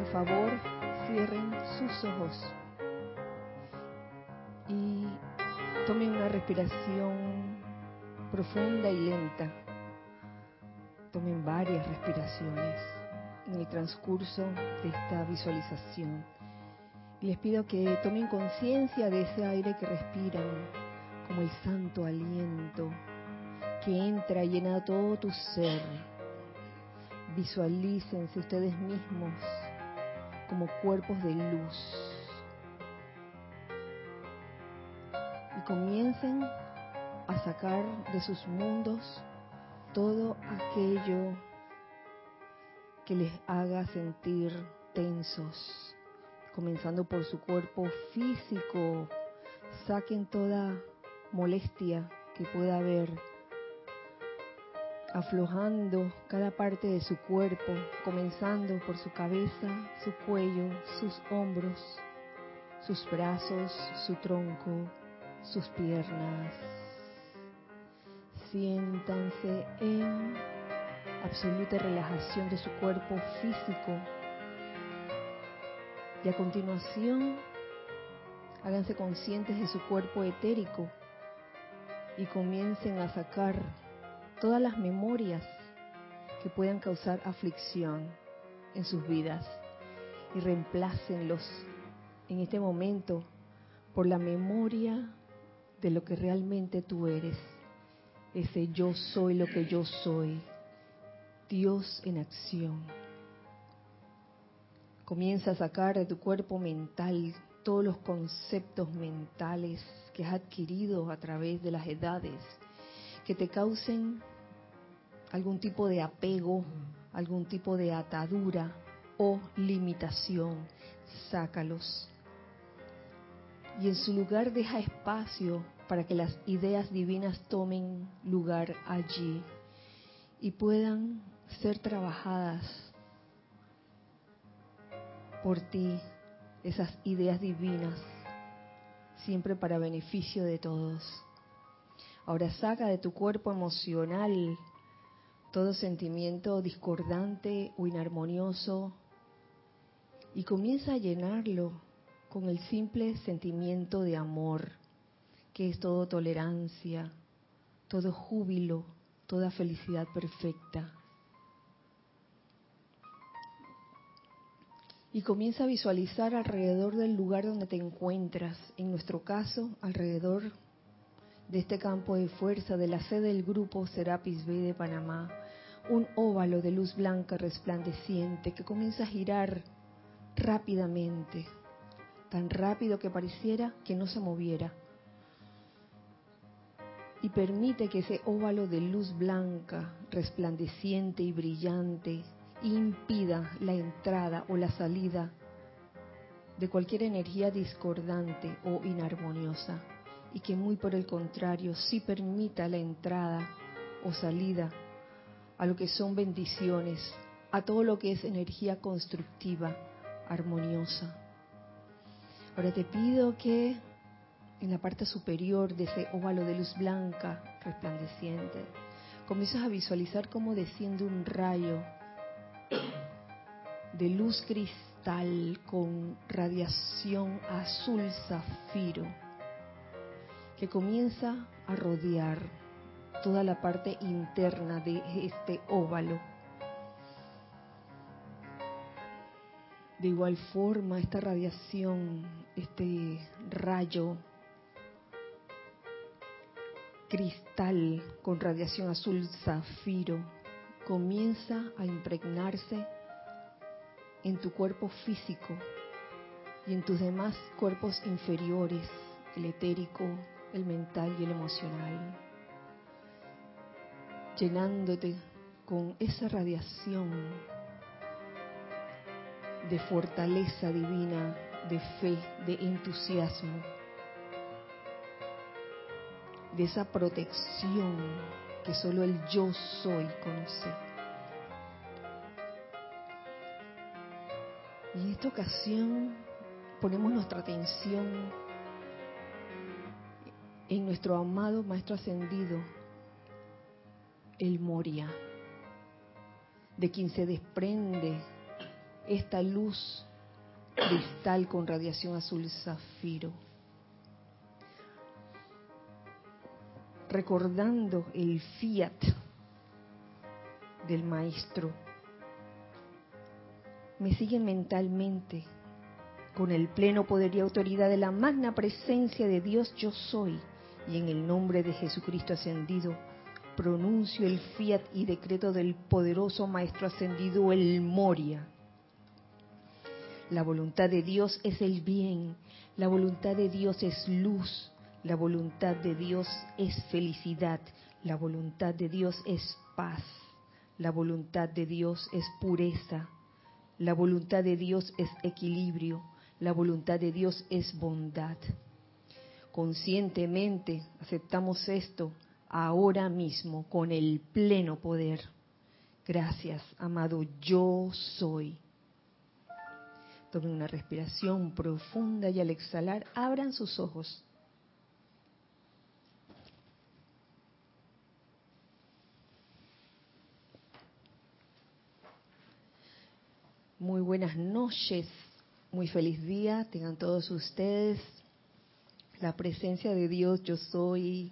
por favor cierren sus ojos y tomen una respiración profunda y lenta. Tomen varias respiraciones en el transcurso de esta visualización. Y les pido que tomen conciencia de ese aire que respiran como el santo aliento que entra y llena todo tu ser. Visualícense ustedes mismos como cuerpos de luz. Y comiencen a sacar de sus mundos todo aquello que les haga sentir tensos, comenzando por su cuerpo físico. Saquen toda molestia que pueda haber, aflojando cada parte de su cuerpo, comenzando por su cabeza, su cuello, sus hombros, sus brazos, su tronco, sus piernas. Siéntanse en absoluta relajación de su cuerpo físico. Y a continuación, háganse conscientes de su cuerpo etérico y comiencen a sacar todas las memorias que puedan causar aflicción en sus vidas y reemplácenlos en este momento por la memoria de lo que realmente tú eres, ese yo soy lo que yo soy, Dios en acción. Comienza a sacar de tu cuerpo mental todos los conceptos mentales que has adquirido a través de las edades que te causen algún tipo de apego, algún tipo de atadura o limitación. Sácalos. Y en su lugar deja espacio para que las ideas divinas tomen lugar allí y puedan ser trabajadas por ti, esas ideas divinas, siempre para beneficio de todos. Ahora saca de tu cuerpo emocional todo sentimiento discordante o inarmonioso y comienza a llenarlo con el simple sentimiento de amor, que es todo tolerancia, todo júbilo, toda felicidad perfecta. Y comienza a visualizar alrededor del lugar donde te encuentras, en nuestro caso, alrededor de este campo de fuerza de la sede del grupo Serapis B de Panamá, un óvalo de luz blanca resplandeciente que comienza a girar rápidamente, tan rápido que pareciera que no se moviera. Y permite que ese óvalo de luz blanca, resplandeciente y brillante, impida la entrada o la salida de cualquier energía discordante o inarmoniosa y que muy por el contrario sí permita la entrada o salida a lo que son bendiciones, a todo lo que es energía constructiva, armoniosa. Ahora te pido que en la parte superior de ese óvalo de luz blanca resplandeciente, comiences a visualizar cómo desciende un rayo de luz cristal con radiación azul zafiro que comienza a rodear toda la parte interna de este óvalo. De igual forma, esta radiación, este rayo cristal con radiación azul zafiro comienza a impregnarse en tu cuerpo físico y en tus demás cuerpos inferiores, el etérico, el mental y el emocional, llenándote con esa radiación de fortaleza divina, de fe, de entusiasmo, de esa protección que solo el yo soy conoce. Y en esta ocasión ponemos nuestra atención en nuestro amado Maestro Ascendido, el Moria, de quien se desprende esta luz cristal con radiación azul zafiro. Recordando el fiat del maestro. Me siguen mentalmente con el pleno poder y autoridad de la magna presencia de Dios yo soy y en el nombre de Jesucristo ascendido pronuncio el fiat y decreto del poderoso Maestro ascendido el Moria. La voluntad de Dios es el bien, la voluntad de Dios es luz, la voluntad de Dios es felicidad, la voluntad de Dios es paz, la voluntad de Dios es pureza, la voluntad de Dios es equilibrio, la voluntad de Dios es bondad. Conscientemente aceptamos esto ahora mismo con el pleno poder. Gracias, amado, yo soy. Tomen una respiración profunda y al exhalar abran sus ojos. Muy buenas noches, muy feliz día, tengan todos ustedes. La presencia de Dios, yo soy,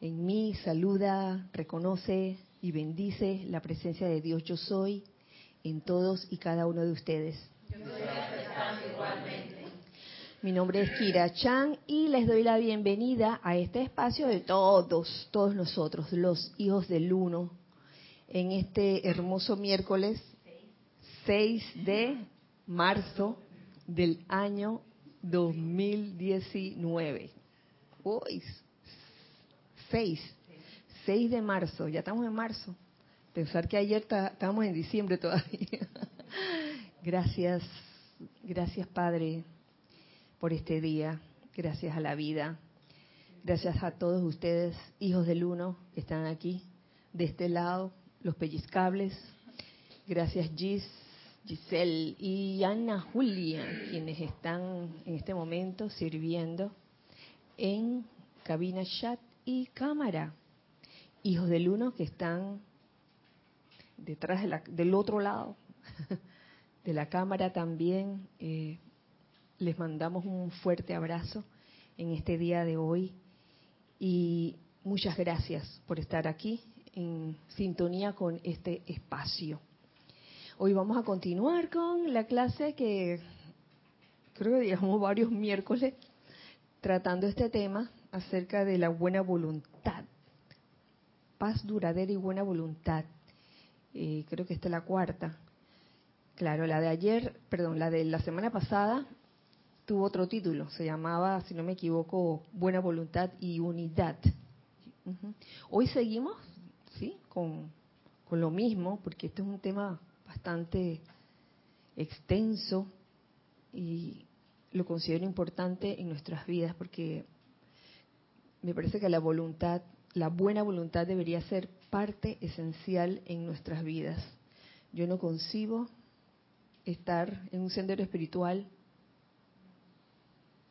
en mí saluda, reconoce y bendice la presencia de Dios yo soy en todos y cada uno de ustedes. Mi nombre es Kira Chan y les doy la bienvenida a este espacio de todos, todos nosotros, los hijos del uno, en este hermoso miércoles 6 de marzo del año 2019. Uy, 6, 6 de marzo, ya estamos en marzo. Pensar que ayer estábamos en diciembre todavía. Gracias, gracias Padre por este día, gracias a la vida, gracias a todos ustedes, hijos del uno, que están aquí, de este lado, los pellizcables. Gracias Gis, Giselle y Ana Julia, quienes están en este momento sirviendo en cabina chat y cámara. Hijos del uno que están detrás del otro lado de la cámara también. Eh, les mandamos un fuerte abrazo en este día de hoy y muchas gracias por estar aquí en sintonía con este espacio. Hoy vamos a continuar con la clase que creo que llevamos varios miércoles tratando este tema acerca de la buena voluntad, paz duradera y buena voluntad. Creo que esta es la cuarta. Claro, la de ayer, perdón, la de la semana pasada tuvo otro título, se llamaba, si no me equivoco, Buena Voluntad y Unidad. Hoy seguimos, ¿sí? Con, con lo mismo, porque este es un tema bastante extenso y lo considero importante en nuestras vidas porque me parece que la voluntad, la buena voluntad debería ser parte esencial en nuestras vidas. Yo no concibo estar en un sendero espiritual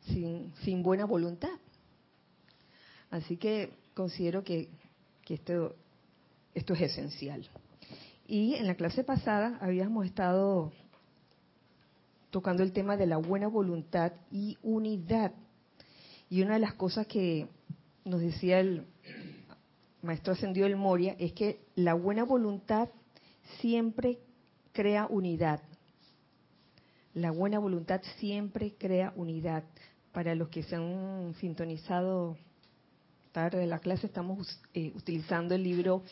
sin, buena voluntad. Así que considero que, que esto, esto es esencial. Y en la clase pasada habíamos estado tocando el tema de la buena voluntad y unidad. Y una de las cosas que nos decía el maestro ascendido del Moria es que la buena voluntad siempre crea unidad. La buena voluntad siempre crea unidad. Para los que se han sintonizado tarde de la clase, estamos eh, utilizando el libro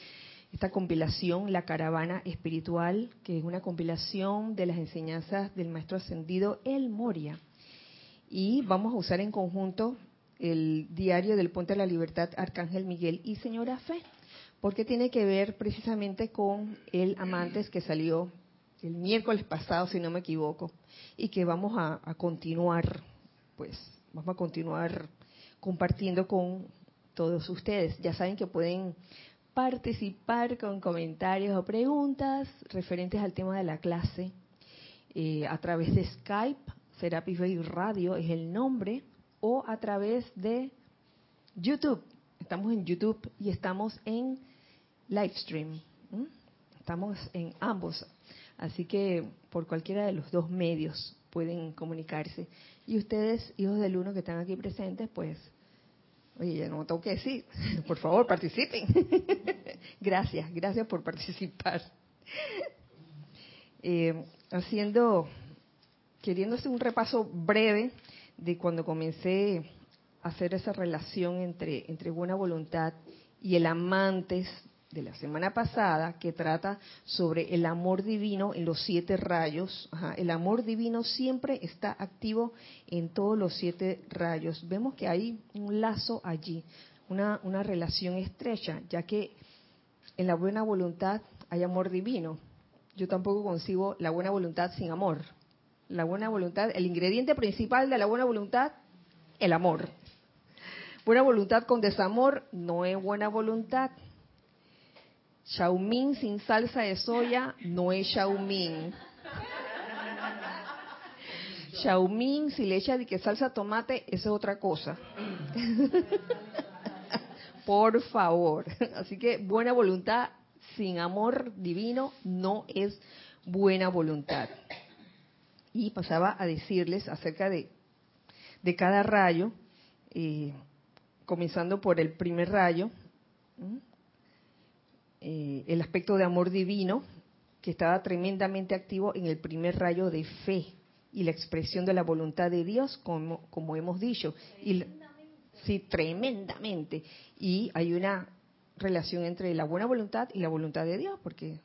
esta compilación, La Caravana Espiritual, que es una compilación de las enseñanzas del Maestro Ascendido El Moria. Y vamos a usar en conjunto el diario del Puente de la Libertad, Arcángel Miguel y Señora Fe, porque tiene que ver precisamente con el Amantes que salió el miércoles pasado, si no me equivoco, y que vamos a, a continuar, pues, vamos a continuar compartiendo con todos ustedes. Ya saben que pueden participar con comentarios o preguntas referentes al tema de la clase eh, a través de Skype, Serapis Bay Radio es el nombre, o a través de YouTube. Estamos en YouTube y estamos en Livestream. Estamos en ambos. Así que por cualquiera de los dos medios pueden comunicarse. Y ustedes, hijos del uno que están aquí presentes, pues, oye, ya no tengo que decir, por favor, participen. gracias, gracias por participar. Eh, haciendo, queriendo hacer un repaso breve de cuando comencé a hacer esa relación entre, entre buena voluntad y el amantes de la semana pasada que trata sobre el amor divino en los siete rayos. el amor divino siempre está activo en todos los siete rayos. Vemos que hay un lazo allí, una, una relación estrecha, ya que en la buena voluntad hay amor divino. Yo tampoco consigo la buena voluntad sin amor. La buena voluntad, el ingrediente principal de la buena voluntad, el amor. Buena voluntad con desamor no es buena voluntad. Xiaoming sin salsa de soya no es Xiaoming. Xiaoming si le echa de que salsa tomate, eso es otra cosa. Por favor. Así que buena voluntad sin amor divino no es buena voluntad. Y pasaba a decirles acerca de, de cada rayo, eh, comenzando por el primer rayo, eh, el aspecto de amor divino, que estaba tremendamente activo en el primer rayo de fe y la expresión de la voluntad de Dios, como, como hemos dicho. Y, sí, tremendamente. Y hay una relación entre la buena voluntad y la voluntad de Dios, porque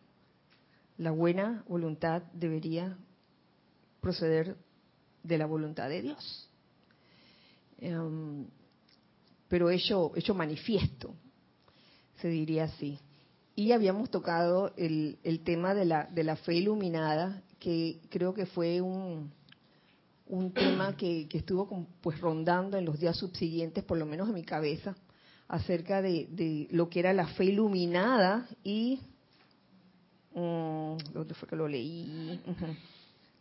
la buena voluntad debería proceder de la voluntad de Dios. Em, pero hecho, hecho manifiesto, se diría así y habíamos tocado el, el tema de la, de la fe iluminada, que creo que fue un, un tema que, que estuvo pues rondando en los días subsiguientes, por lo menos en mi cabeza, acerca de, de lo que era la fe iluminada y... Um, ¿Dónde fue que lo leí?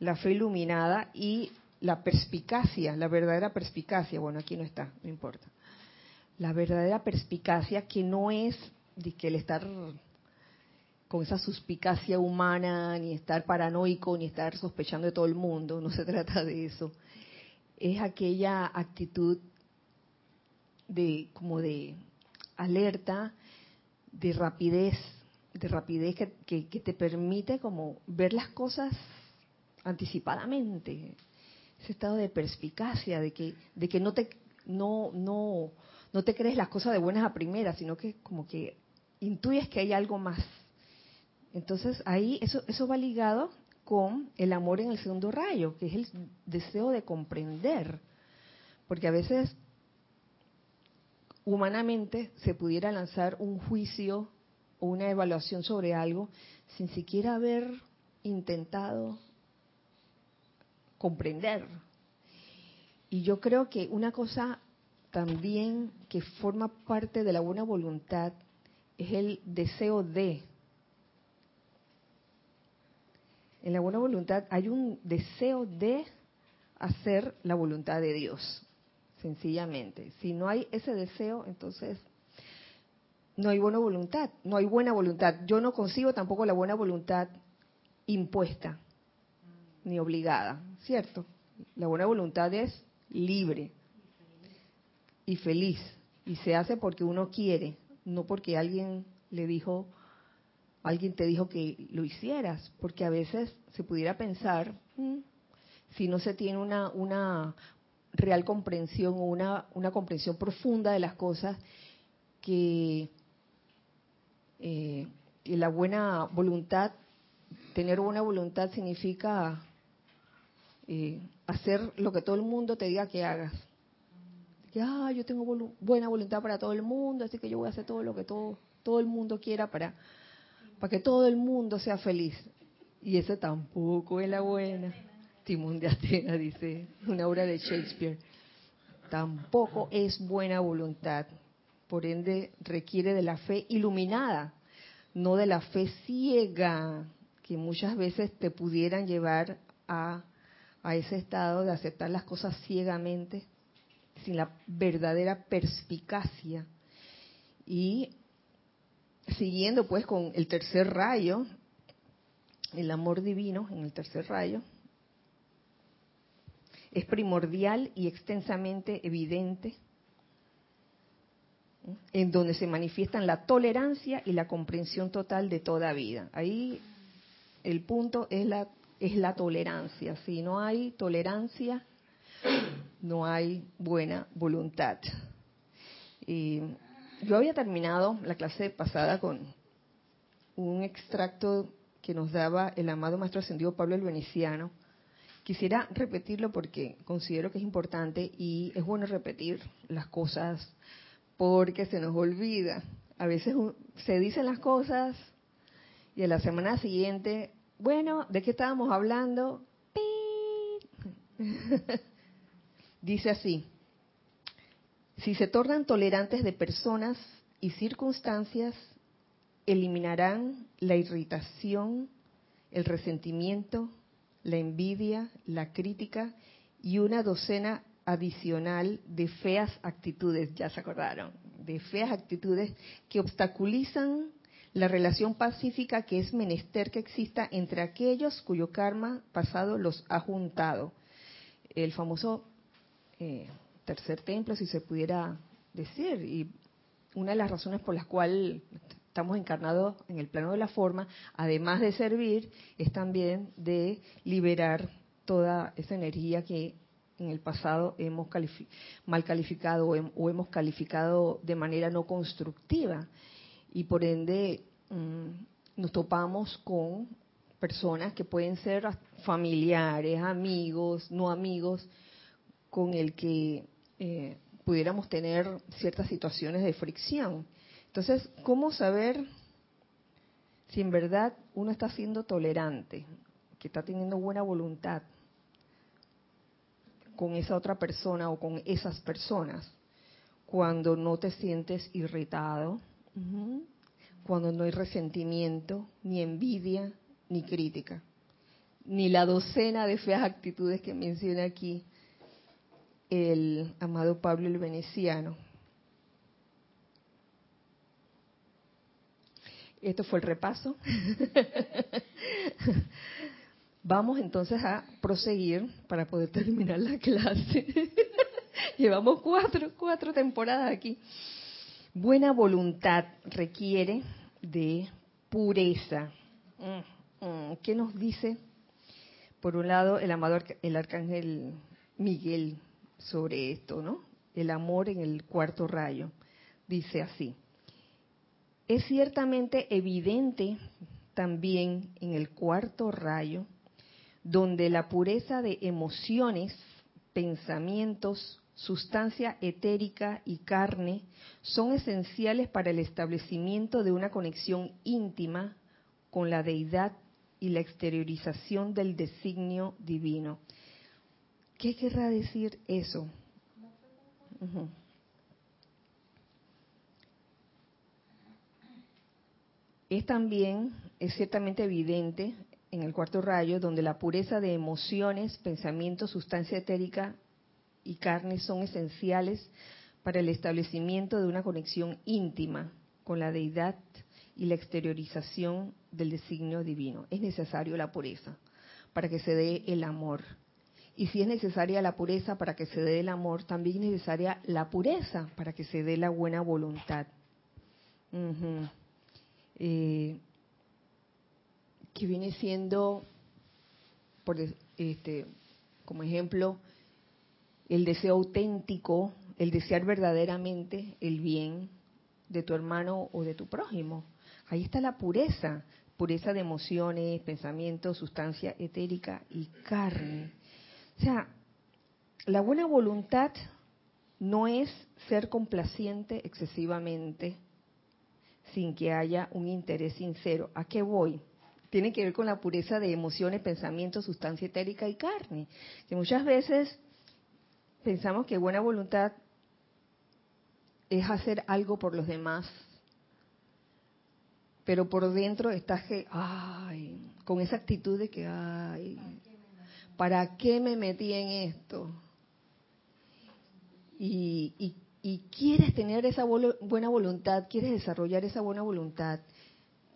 La fe iluminada y la perspicacia, la verdadera perspicacia. Bueno, aquí no está, no importa. La verdadera perspicacia que no es de que el estar con esa suspicacia humana, ni estar paranoico, ni estar sospechando de todo el mundo, no se trata de eso. Es aquella actitud de como de alerta, de rapidez, de rapidez que, te permite como ver las cosas anticipadamente. Ese estado de perspicacia, de que, de que no te no, no, no te crees las cosas de buenas a primeras, sino que como que intuyes que hay algo más entonces ahí eso, eso va ligado con el amor en el segundo rayo, que es el deseo de comprender. Porque a veces humanamente se pudiera lanzar un juicio o una evaluación sobre algo sin siquiera haber intentado comprender. Y yo creo que una cosa también que forma parte de la buena voluntad es el deseo de en la buena voluntad hay un deseo de hacer la voluntad de Dios, sencillamente. Si no hay ese deseo, entonces no hay buena voluntad, no hay buena voluntad. Yo no consigo tampoco la buena voluntad impuesta ni obligada, ¿cierto? La buena voluntad es libre y feliz y se hace porque uno quiere, no porque alguien le dijo alguien te dijo que lo hicieras, porque a veces se pudiera pensar, mm, si no se tiene una, una real comprensión o una, una comprensión profunda de las cosas, que eh, la buena voluntad, tener buena voluntad significa eh, hacer lo que todo el mundo te diga que hagas. Que, ah, yo tengo buena voluntad para todo el mundo, así que yo voy a hacer todo lo que todo, todo el mundo quiera para para que todo el mundo sea feliz. Y eso tampoco es la buena. Timón de Atena dice, una obra de Shakespeare. Tampoco es buena voluntad. Por ende, requiere de la fe iluminada, no de la fe ciega, que muchas veces te pudieran llevar a, a ese estado de aceptar las cosas ciegamente, sin la verdadera perspicacia. Y siguiendo pues con el tercer rayo, el amor divino en el tercer rayo, es primordial y extensamente evidente, en donde se manifiestan la tolerancia y la comprensión total de toda vida. Ahí el punto es la, es la tolerancia. Si no hay tolerancia, no hay buena voluntad. Yo había terminado la clase pasada con un extracto que nos daba el amado Maestro Ascendido Pablo el Veneciano. Quisiera repetirlo porque considero que es importante y es bueno repetir las cosas porque se nos olvida. A veces se dicen las cosas y a la semana siguiente, bueno, ¿de qué estábamos hablando? Dice así, si se tornan tolerantes de personas y circunstancias, eliminarán la irritación, el resentimiento, la envidia, la crítica y una docena adicional de feas actitudes, ya se acordaron, de feas actitudes que obstaculizan la relación pacífica que es menester que exista entre aquellos cuyo karma pasado los ha juntado. El famoso eh, tercer templo, si se pudiera decir, y una de las razones por las cuales estamos encarnados en el plano de la forma, además de servir, es también de liberar toda esa energía que en el pasado hemos mal calificado o, hemos calificado de manera no constructiva. Y por ende mm, nos topamos con personas que pueden ser familiares, amigos, no amigos, con el que eh, pudiéramos tener ciertas situaciones de fricción. Entonces, ¿cómo saber si en verdad uno está siendo tolerante, que está teniendo buena voluntad con esa otra persona o con esas personas? Cuando no te sientes irritado, cuando no hay resentimiento, ni envidia, ni crítica, ni la docena de feas actitudes que menciona aquí el amado Pablo el Veneciano. Esto fue el repaso. Vamos entonces a proseguir para poder terminar la clase. Llevamos cuatro, cuatro temporadas aquí. Buena voluntad requiere de pureza. Mm, mm. ¿Qué nos dice? Por un lado, el amador, el arcángel Miguel sobre esto, ¿no? El amor en el cuarto rayo. Dice así. Es ciertamente evidente también en el cuarto rayo, donde la pureza de emociones, pensamientos, sustancia etérica y carne son esenciales para el establecimiento de una conexión íntima con la deidad y la exteriorización del designio divino. ¿Qué querrá decir eso? Es también, es ciertamente evidente en el cuarto rayo, donde la pureza de emociones, pensamientos, sustancia etérica y carne son esenciales para el establecimiento de una conexión íntima con la deidad y la exteriorización del designio divino. Es necesario la pureza para que se dé el amor. Y si es necesaria la pureza para que se dé el amor, también es necesaria la pureza para que se dé la buena voluntad. Eh, que viene siendo, por este, como ejemplo, el deseo auténtico, el desear verdaderamente el bien de tu hermano o de tu prójimo. Ahí está la pureza, pureza de emociones, pensamientos, sustancia etérica y carne. O sea, la buena voluntad no es ser complaciente excesivamente sin que haya un interés sincero. ¿A qué voy? Tiene que ver con la pureza de emociones, pensamientos, sustancia etérica y carne. Que muchas veces pensamos que buena voluntad es hacer algo por los demás, pero por dentro estás que, ay, con esa actitud de que, ay, ¿para qué me metí en esto? Y, quieres tener esa buena voluntad, quieres desarrollar esa buena voluntad,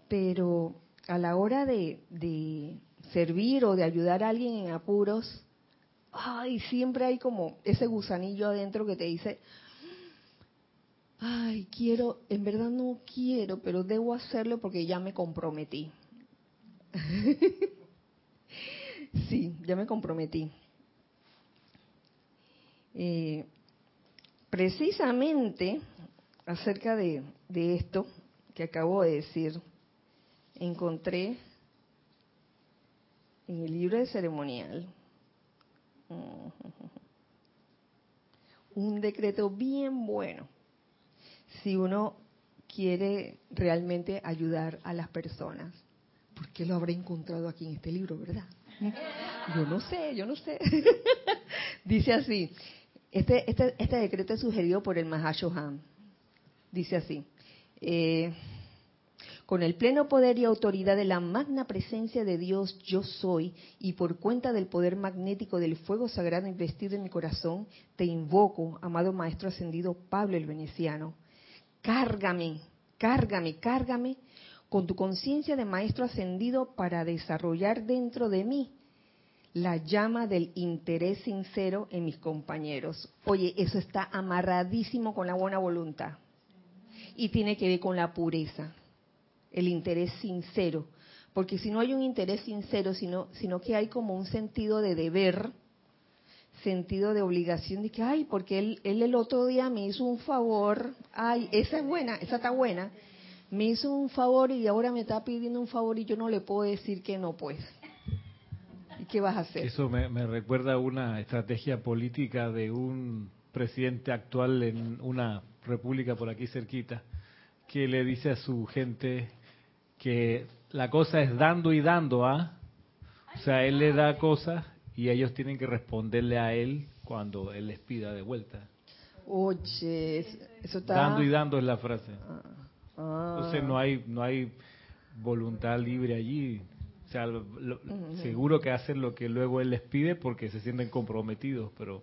pero a la hora de, servir o de ayudar a alguien en apuros, ay, siempre hay como ese gusanillo adentro que te dice, ay, quiero, en verdad no quiero, pero debo hacerlo porque ya me comprometí. sí, ya me comprometí. Eh, precisamente acerca de, de esto que acabo de decir, encontré en el libro de ceremonial un decreto bien bueno si uno quiere realmente ayudar a las personas. ¿Por qué lo habré encontrado aquí en este libro, verdad? Yo no sé, yo no sé. Dice así, este, este, este decreto es sugerido por el Mahashohan. Dice así, eh, con el pleno poder y autoridad de la magna presencia de Dios yo soy, y por cuenta del poder magnético del fuego sagrado investido en mi corazón, te invoco, amado Maestro Ascendido Pablo el Veneciano. Cárgame, cárgame, cárgame con tu conciencia de Maestro Ascendido para desarrollar dentro de mí la llama del interés sincero en mis compañeros. Oye, eso está amarradísimo con la buena voluntad y tiene que ver con la pureza el interés sincero. Porque si no hay un interés sincero, sino, que hay como un sentido de deber, sentido de obligación, de que, ay, porque él el otro día me hizo un favor, ay, esa es buena, esa está buena, me hizo un favor y ahora me está pidiendo un favor y yo no le puedo decir que no, pues. ¿Y qué vas a hacer? Eso me, me recuerda una estrategia política de un presidente actual en una república por aquí cerquita, que le dice a su gente, que la cosa es dando y dando, ¿ah? O sea, él le da cosas y ellos tienen que responderle a él cuando él les pida de vuelta. Oye, eso está... Dando y dando es la frase. Ah. Entonces no hay, no hay voluntad libre allí. O sea, seguro que hacen lo que luego él les pide porque se sienten comprometidos, pero...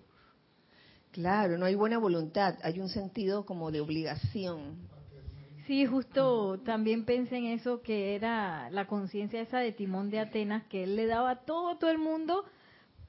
Claro, no hay buena voluntad, hay un sentido como de obligación. Sí, justo también pensé en eso, que era la conciencia esa de Timón de Atenas, que él le daba todo, todo el mundo,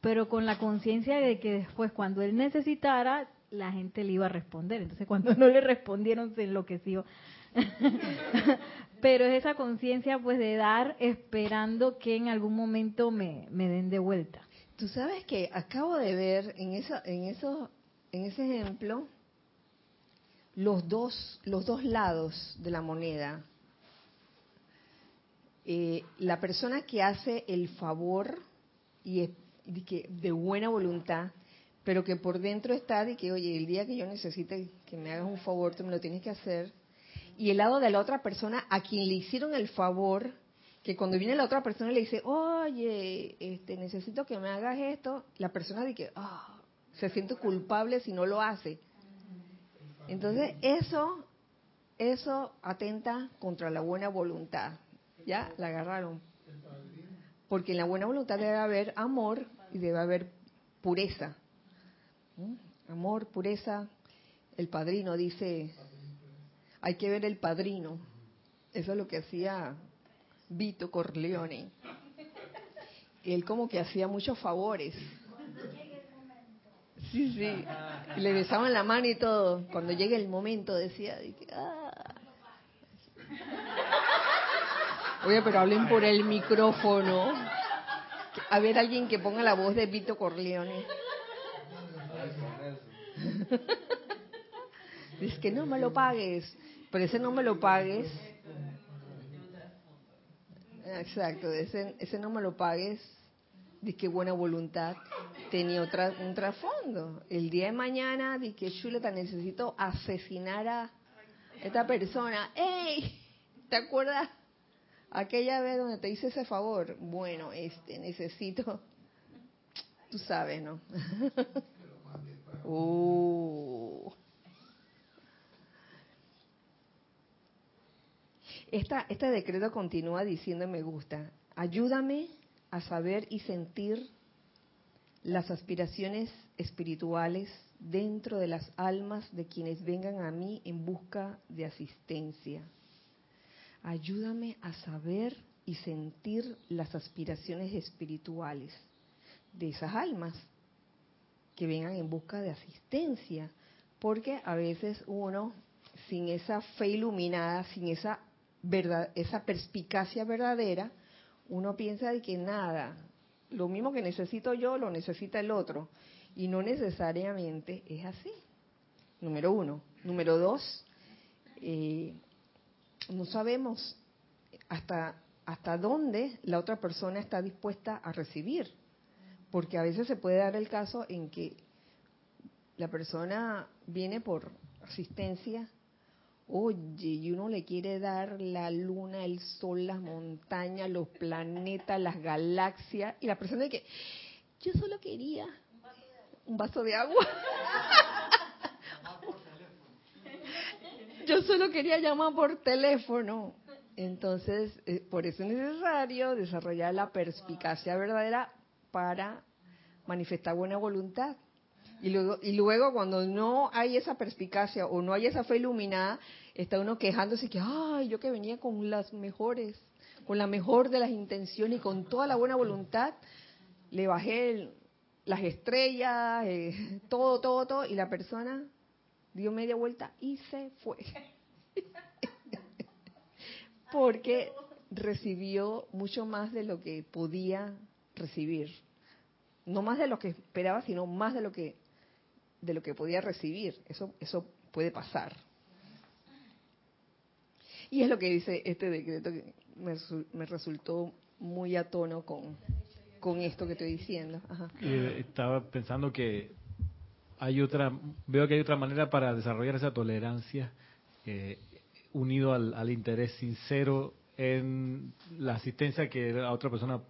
pero con la conciencia de que después cuando él necesitara, la gente le iba a responder. Entonces cuando no le respondieron se enloqueció. pero es esa conciencia pues de dar esperando que en algún momento me, me den de vuelta. Tú sabes que acabo de ver en, eso, en, eso, en ese ejemplo, los dos, los dos lados de la moneda. Eh, la persona que hace el favor y, que, de buena voluntad, pero que por dentro está de que, oye, el día que yo necesite que me hagas un favor, tú me lo tienes que hacer. Y el lado de la otra persona a quien le hicieron el favor, que cuando viene la otra persona le dice, oye, este, necesito que me hagas esto, la persona de que, ah, se siente culpable si no lo hace. Entonces, eso, eso atenta contra la buena voluntad. ¿Ya? La agarraron. Porque en la buena voluntad debe haber amor y debe haber pureza. Amor, pureza. El padrino dice, hay que ver el padrino. Eso es lo que hacía Vito Corleone. Él como que hacía muchos favores Sí, sí. le besaban la mano y todo. Cuando llegue el momento decía, ah". Oye, pero hablen por el micrófono. A ver, alguien que ponga la voz de Vito Corleone. Dice que no me lo pagues. Pero ese no me lo pagues. Exacto, ese, ese no me lo pagues de qué buena voluntad tenía otra, un trasfondo. El día de mañana, de que Chuleta necesito asesinar a esta persona. ¡Ey! ¿Te acuerdas aquella vez donde te hice ese favor? Bueno, este, necesito, tú sabes, ¿no? uh. Esta, este decreto continúa diciendo me gusta, ayúdame a saber y sentir las aspiraciones espirituales dentro de las almas de quienes vengan a mí en busca de asistencia. ayúdame a saber y sentir las aspiraciones espirituales de esas almas que vengan en busca de asistencia, porque a veces uno sin esa fe iluminada, sin esa verdad, esa perspicacia verdadera, uno piensa de que nada, lo mismo que necesito yo lo necesita el otro y no necesariamente es así. Número uno. Número dos, eh, no sabemos hasta, hasta dónde la otra persona está dispuesta a recibir. Porque a veces se puede dar el caso en que la persona viene por asistencia, oye, y uno le quiere dar la luna, el sol, las montañas, los planetas, las galaxias, y la persona dice, yo solo quería un vaso de agua. yo solo quería llamar por teléfono. Entonces, eh, por eso es necesario desarrollar la perspicacia verdadera para manifestar buena voluntad. Y luego, y luego cuando no hay esa perspicacia o no hay esa fe iluminada, está uno quejándose que, ay, yo que venía con las mejores, con la mejor de las intenciones y con toda la buena voluntad, le bajé las estrellas, eh, todo, todo, todo, y la persona dio media vuelta y se fue. Porque recibió mucho más de lo que podía recibir. No más de lo que esperaba, sino más de lo que de lo que podía recibir. Eso eso puede pasar. Y es lo que dice este decreto que me, resultó muy a tono con, con esto que estoy diciendo. estaba pensando que hay otra, veo que hay otra manera para desarrollar esa tolerancia eh, unido al, al, interés sincero en la asistencia que la otra persona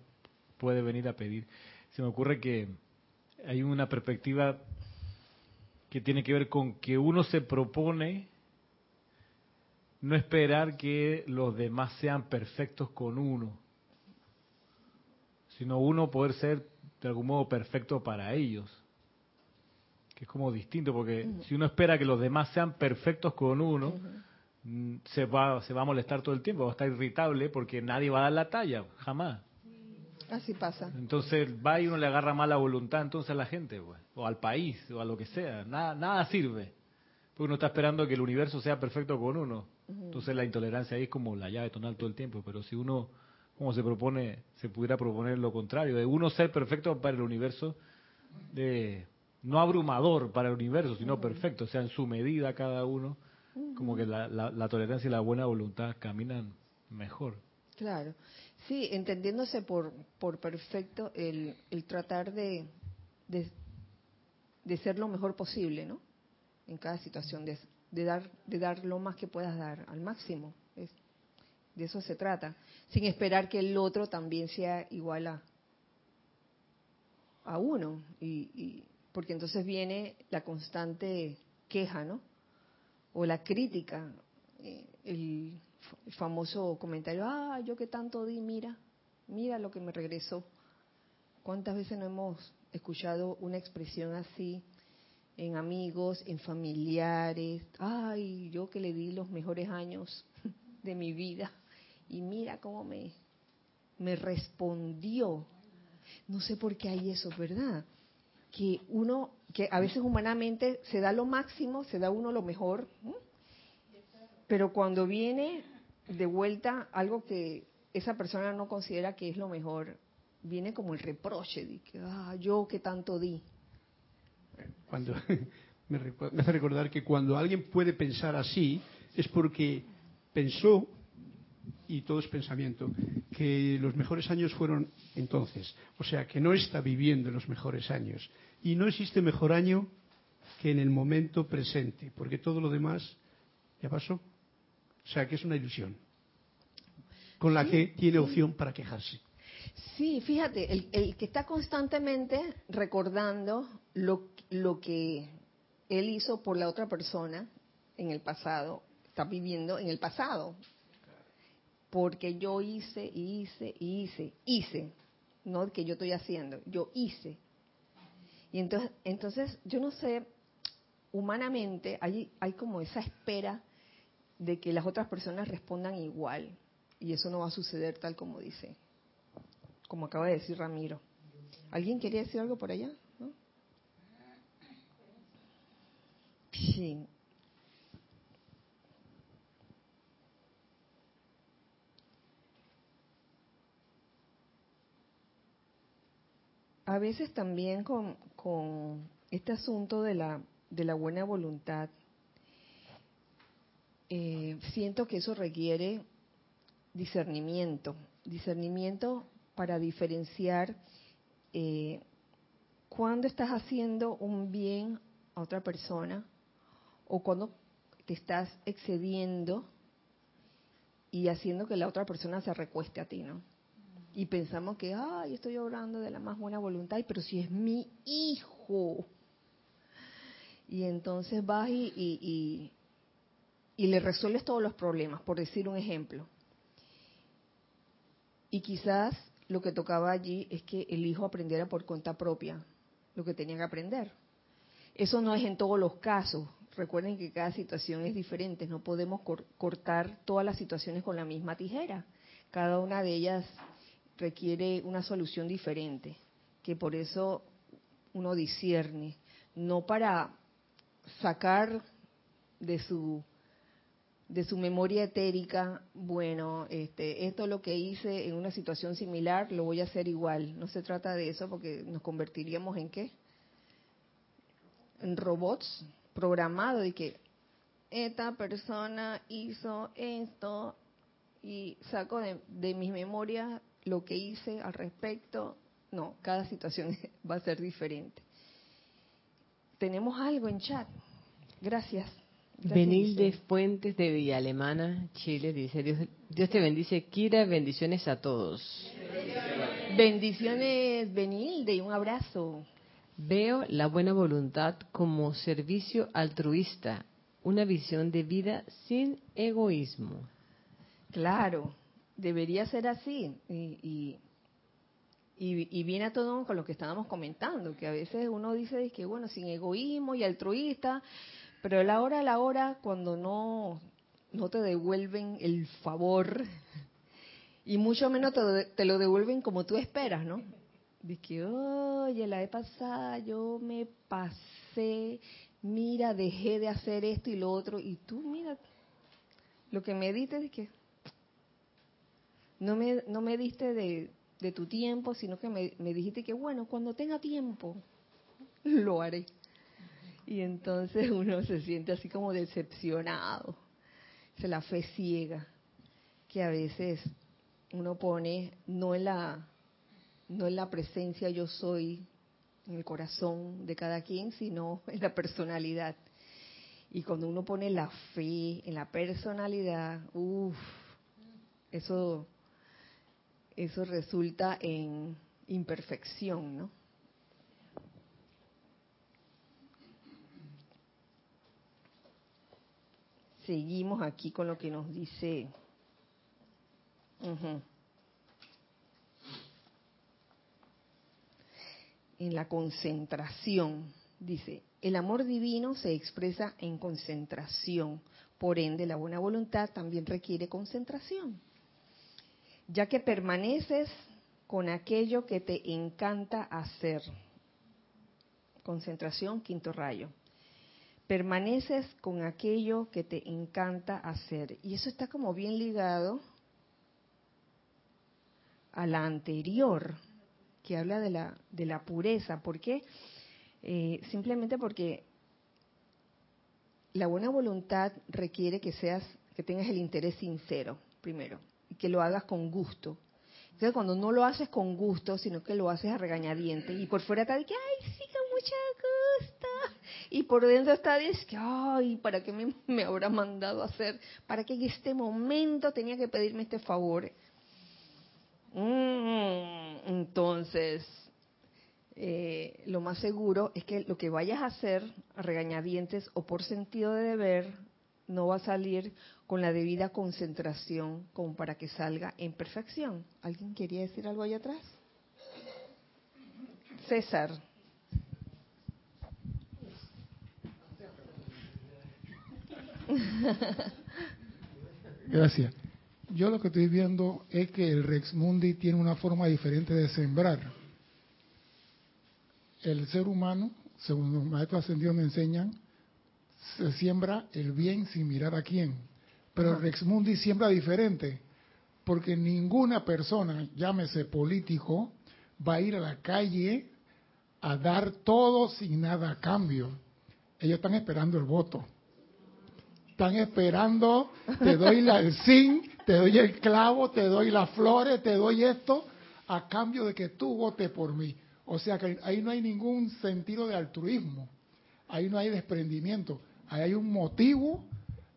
puede venir a pedir. Se me ocurre que hay una perspectiva que tiene que ver con que uno se propone no esperar que los demás sean perfectos con uno, sino uno poder ser de algún modo perfecto para ellos que es como distinto, porque si uno espera que los demás sean perfectos con uno, mm, se, va, se va a molestar todo el tiempo, va a estar irritable porque nadie va a dar la talla, jamás. Así pasa. Entonces va y uno le agarra mala voluntad entonces a la gente, pues, o al país, o a lo que sea. Nada, nada sirve. Porque uno está esperando que el universo sea perfecto con uno. Entonces la intolerancia ahí es como la llave tonal todo el tiempo. Pero si uno, como se propone, se pudiera proponer lo contrario, de uno ser perfecto para el universo, de no abrumador para el universo, sino perfecto, o sea, en su medida cada uno, como que la, tolerancia y la buena voluntad caminan mejor. Claro, sí, entendiéndose por, por perfecto el, el tratar de, de, ser lo mejor posible, ¿no? En cada situación, de, de, dar, de dar lo más que puedas dar, al máximo. de eso se trata, sin esperar que el otro también sea igual a, a uno. y, porque entonces viene la constante queja, ¿no? O la crítica, eh, el, famoso comentario, ah, yo que tanto di, mira, mira lo que me regresó. ¿Cuántas veces no hemos escuchado una expresión así en amigos, en familiares? Ay, yo que le di los mejores años de mi vida y mira cómo me, me respondió. No sé por qué hay eso, ¿verdad? que uno, que a veces humanamente se da lo máximo, se da uno lo mejor, pero cuando viene de vuelta algo que esa persona no considera que es lo mejor, viene como el reproche de que, ah, yo que tanto di. Cuando, me, me hace recordar que cuando alguien puede pensar así, es porque pensó y todo es pensamiento, que los mejores años fueron entonces. O sea, que no está viviendo los mejores años. Y no existe mejor año que en el momento presente, porque todo lo demás ya pasó. O sea, que es una ilusión con la que tiene opción para quejarse. Sí, fíjate, el, el que está constantemente recordando lo, lo que él hizo por la otra persona en el pasado, está viviendo en el pasado porque yo hice, hice, hice, hice, no que yo estoy haciendo, yo hice. Y entonces, entonces yo no sé, humanamente hay, hay como esa espera de que las otras personas respondan igual. Y eso no va a suceder tal como dice, como acaba de decir Ramiro. ¿Alguien quería decir algo por allá? Sí. A veces también con, con este asunto de la, de la buena voluntad, eh, siento que eso requiere discernimiento, discernimiento para diferenciar eh, cuando estás haciendo un bien a otra persona o cuando te estás excediendo y haciendo que la otra persona se recueste a ti, ¿no? Y pensamos que, ay, estoy obrando de la más buena voluntad, pero si es mi hijo. Y entonces vas y, y le resuelves todos los problemas, por decir un ejemplo. Y quizás lo que tocaba allí es que el hijo aprendiera por cuenta propia lo que tenía que aprender. Eso no es en todos los casos. Recuerden que cada situación es diferente. No podemos cortar todas las situaciones con la misma tijera. Cada una de ellas requiere una solución diferente, que por eso uno discierne, no para sacar de su de su memoria etérica, bueno, este, esto es lo que hice en una situación similar, lo voy a hacer igual. No se trata de eso porque nos convertiríamos en qué? En robots programados de que esta persona hizo esto y saco de, de mi memoria lo que hice al respecto. No, cada situación va a ser diferente. Tenemos algo en chat. Gracias. Benilde Fuentes de Villa Alemana, Chile, dice, Dios, Dios te bendice, Kira, bendiciones a todos. Bendiciones, Benilde, y un abrazo. Veo la buena voluntad como servicio altruista, una visión de vida sin egoísmo. Claro, debería ser así. Y, y, viene a todo con lo que estábamos comentando, que a veces uno dice que, bueno, sin egoísmo y altruista, pero la hora a la hora, cuando no, no te devuelven el favor, y mucho menos te, lo devuelven como tú esperas, ¿no? De que, oye, la vez pasada yo me pasé, mira, dejé de hacer esto y lo otro, y tú, mira, lo que me diste es que no me, no me diste de, de tu tiempo, sino que me, me dijiste que, bueno, cuando tenga tiempo, lo haré. Y entonces uno se siente así como decepcionado. Es la fe ciega que a veces uno pone no en la no en la presencia yo soy en el corazón de cada quien, sino en la personalidad. Y cuando uno pone la fe en la personalidad, uff, eso eso resulta en imperfección, ¿no? Seguimos aquí con lo que nos dice. En la concentración, dice, el amor divino se expresa en concentración, por ende la buena voluntad también requiere concentración, ya que permaneces con aquello que te encanta hacer. Concentración, quinto rayo permaneces con aquello que te encanta hacer. Y eso está como bien ligado a la anterior, que habla de la, de la pureza. ¿Por qué? Eh, simplemente porque la buena voluntad requiere que seas, que tengas el interés sincero, primero, y que lo hagas con gusto. Entonces, cuando no lo haces con gusto, sino que lo haces a regañadiente, y por fuera está de que, ay, sí, con gusto, y por dentro está es que, ay, ¿para qué me, habrá mandado a hacer? ¿Para qué en este momento tenía que pedirme este favor? Mm, entonces, eh, lo más seguro es que lo que vayas a hacer a regañadientes o por sentido de deber no va a salir con la debida concentración como para que salga en perfección. ¿Alguien quería decir algo allá atrás? César. Gracias. Yo lo que estoy viendo es que el Rex Mundi tiene una forma diferente de sembrar. El ser humano, según los maestros ascendidos me enseñan, se siembra el bien sin mirar a quién. Pero el Rex Mundi siembra diferente, porque ninguna persona, llámese político, va a ir a la calle a dar todo sin nada a cambio. Ellos están esperando el voto. Están esperando, te doy la, el zinc, te doy el clavo, te doy las flores, te doy esto, a cambio de que tú votes por mí. O sea que ahí no hay ningún sentido de altruismo, ahí no hay desprendimiento, ahí hay un motivo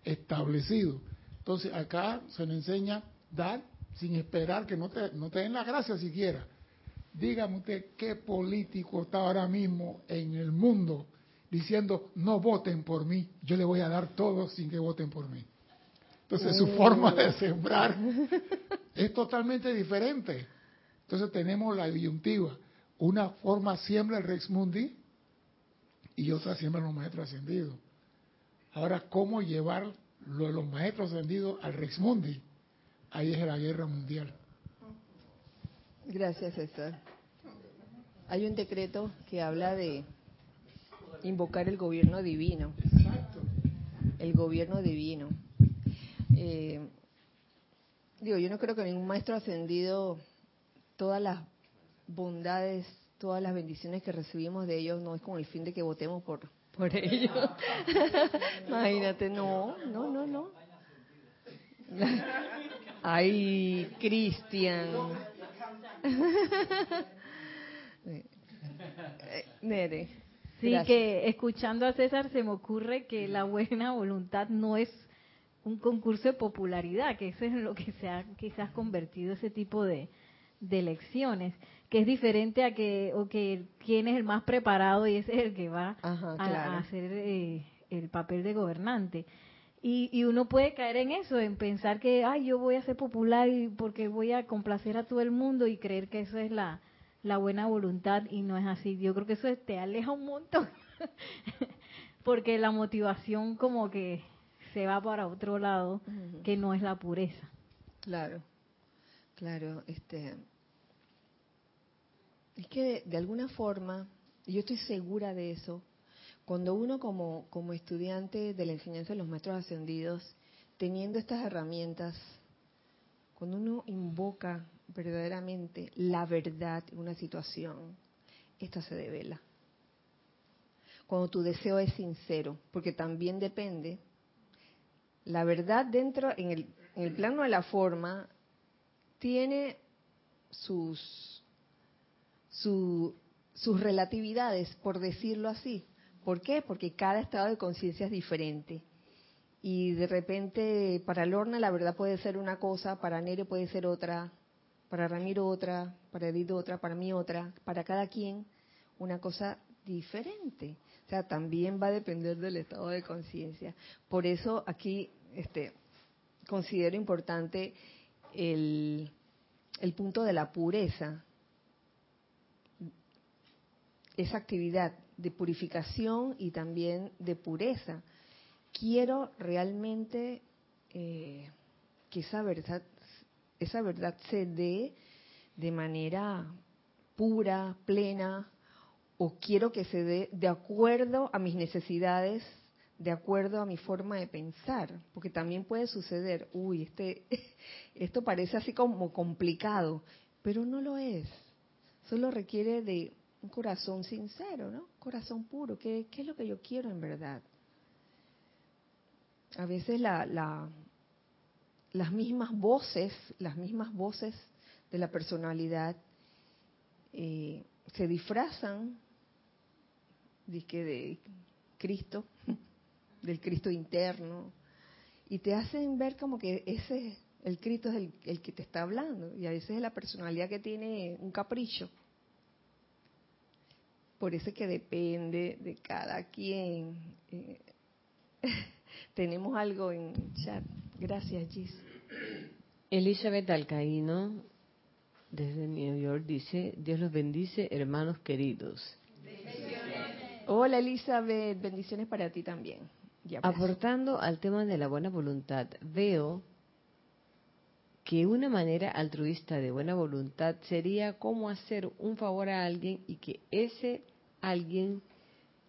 establecido. Entonces acá se nos enseña dar sin esperar que no te, no te den la gracia siquiera. Dígame usted qué político está ahora mismo en el mundo diciendo no voten por mí, yo le voy a dar todo sin que voten por mí. Entonces su forma de sembrar es totalmente diferente. Entonces tenemos la disyuntiva. Una forma siembra el Rex Mundi y otra siembra los maestros ascendidos. Ahora, ¿cómo llevar lo de los maestros ascendidos al Rex Mundi? Ahí es la guerra mundial. Gracias, César. Hay un decreto que habla de invocar el gobierno divino. El gobierno divino. Eh, digo, yo no creo que ningún maestro ascendido, todas las bondades, todas las bendiciones que recibimos de ellos, no es con el fin de que votemos por, por ellos. Imagínate, no, no, no, no. Ay, Cristian. Nere. Sí, Gracias. que escuchando a César se me ocurre que la buena voluntad no es un concurso de popularidad, que eso es en lo que se ha quizás convertido ese tipo de, de elecciones, que es diferente a que, o que quién es el más preparado y ese es el que va Ajá, a, a hacer eh, el papel de gobernante. Y, y uno puede caer en eso, en pensar que, ay, yo voy a ser popular y porque voy a complacer a todo el mundo y creer que eso es la, la buena voluntad y no es así. Yo creo que eso te aleja un montón, porque la motivación como que se va para otro lado, que no es la pureza. Claro, claro, este es que de, de alguna forma, y yo estoy segura de eso, cuando uno como, como estudiante de la enseñanza de los maestros ascendidos, teniendo estas herramientas, cuando uno invoca verdaderamente la verdad en una situación, esta se devela. Cuando tu deseo es sincero, porque también depende la verdad dentro, en el, en el plano de la forma, tiene sus, su- sus relatividades, por decirlo así. ¿Por qué? Porque cada estado de conciencia es diferente. Y de repente, para Lorna la verdad puede ser una cosa, para Nere puede ser otra, para Ramiro otra, para Edith otra, para mí otra, para cada quien una cosa diferente. O sea, también va a depender del estado de conciencia. Por eso aquí este, considero importante el, punto de la pureza, esa actividad de purificación y también de pureza. Quiero realmente eh, que esa verdad, esa verdad se dé de manera pura, plena, o quiero que se dé de acuerdo a mis necesidades, de acuerdo a mi forma de pensar, porque también puede suceder, uy, este, esto parece así como complicado, pero no lo es. Solo requiere de un corazón sincero, ¿no? Corazón puro. ¿Qué, qué es lo que yo quiero en verdad? A veces la, la, las mismas voces, las mismas voces de la personalidad eh, se disfrazan dizque de Cristo, del Cristo interno, y te hacen ver como que ese, el Cristo es el, el que te está hablando, y a veces es la personalidad que tiene un capricho. Por eso es que depende de cada quien. Eh, tenemos algo en chat. Gracias, Gis. Elizabeth Alcaíno, desde New York, dice, Dios los bendice, hermanos queridos. Hola, Elizabeth. Bendiciones para ti también. Abrazo. Aportando al tema de la buena voluntad, veo que una manera altruista de buena voluntad sería como hacer un favor a alguien y que ese alguien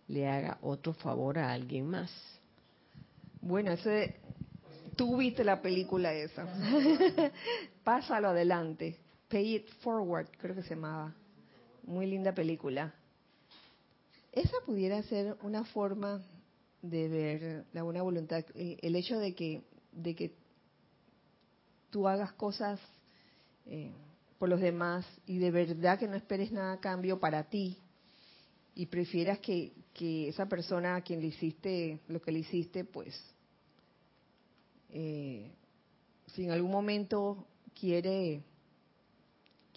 le haga otro favor a alguien más. Bueno, ese, tú viste la película esa. Pásalo adelante. Pay it forward, creo que se llamaba. Muy linda película. Esa pudiera ser una forma de ver la buena voluntad. El hecho de que, de que tú hagas cosas eh, por los demás y de verdad que no esperes nada a cambio para ti y prefieras que, que esa persona a quien le hiciste lo que le hiciste, pues, eh, si en algún momento quiere,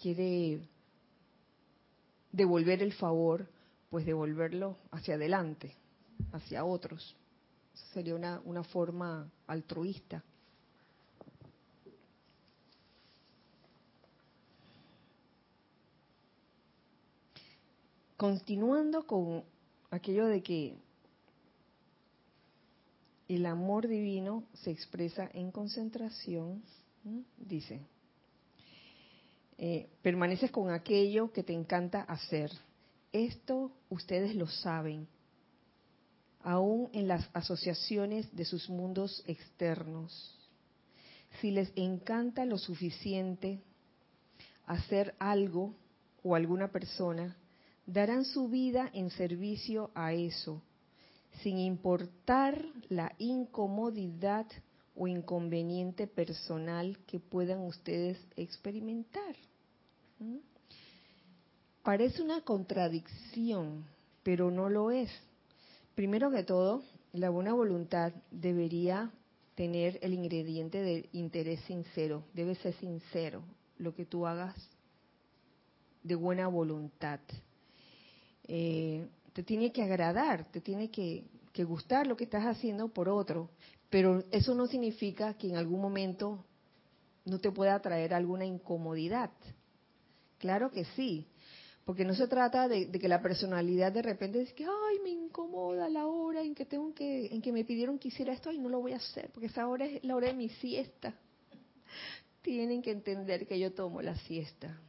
quiere devolver el favor, pues devolverlo hacia adelante, hacia otros. Sería una, una forma altruista. Continuando con aquello de que el amor divino se expresa en concentración, dice, eh, permaneces con aquello que te encanta hacer. Esto ustedes lo saben, aún en las asociaciones de sus mundos externos. Si les encanta lo suficiente hacer algo o alguna persona, darán su vida en servicio a eso, sin importar la incomodidad o inconveniente personal que puedan ustedes experimentar. Parece una contradicción, pero no lo es. Primero que todo, la buena voluntad debería tener el ingrediente de interés sincero, debe ser sincero lo que tú hagas de buena voluntad. Eh, te tiene que agradar, te tiene que, gustar lo que estás haciendo por otro, pero eso no significa que en algún momento no te pueda traer alguna incomodidad. Claro que sí, porque no se trata de, que la personalidad de repente dice que ay me incomoda la hora en que tengo que en que me pidieron que hiciera esto y no lo voy a hacer porque esa hora es la hora de mi siesta. Tienen que entender que yo tomo la siesta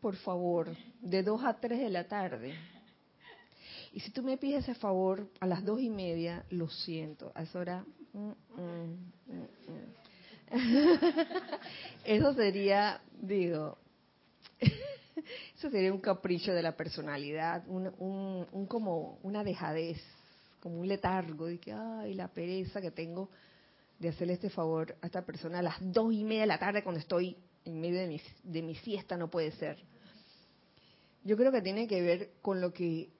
por favor, de 2 a 3 de la tarde. Y si tú me pides ese favor a las dos y media, lo siento, a esa hora... Mm, mm, mm, eso sería, digo, eso sería un capricho de la personalidad, un, un, como una dejadez, como un letargo, de que, ay, la pereza que tengo de hacerle este favor a esta persona a las dos y media de la tarde cuando estoy en medio de mi, de mi siesta, no puede ser. Yo creo que tiene que ver con lo que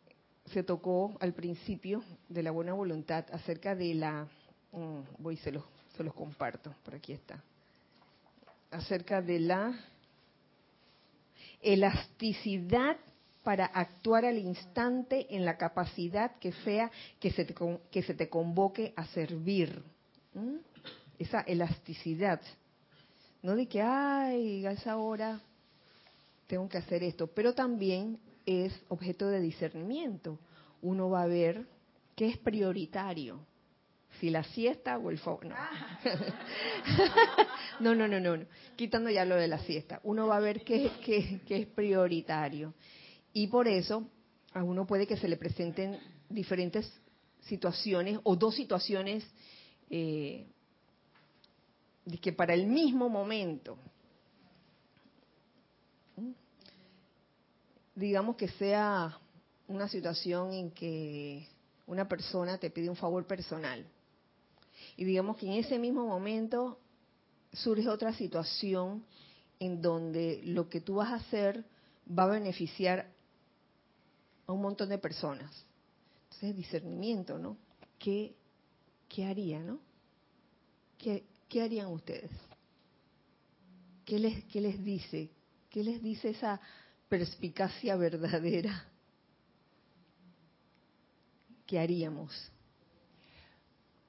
se tocó al principio de la buena voluntad acerca de la, mm, voy se los, se los comparto, por aquí está, acerca de la elasticidad para actuar al instante en la capacidad que sea que se te, que se te convoque a servir. Esa elasticidad. No de que, ay, a esa hora tengo que hacer esto, pero también es objeto de discernimiento. Uno va a ver qué es prioritario, si la siesta o el favor. No. no, no, no, no, quitando ya lo de la siesta. Uno va a ver qué, qué, qué es prioritario. Y por eso a uno puede que se le presenten diferentes situaciones o dos situaciones eh, que para el mismo momento digamos que sea una situación en que una persona te pide un favor personal y digamos que en ese mismo momento surge otra situación en donde lo que tú vas a hacer va a beneficiar a un montón de personas. Entonces, discernimiento, ¿no? ¿Qué, qué haría, no? ¿Qué, ¿Qué harían ustedes? ¿Qué les, ¿Qué les dice? ¿Qué les dice esa perspicacia verdadera, ¿qué haríamos?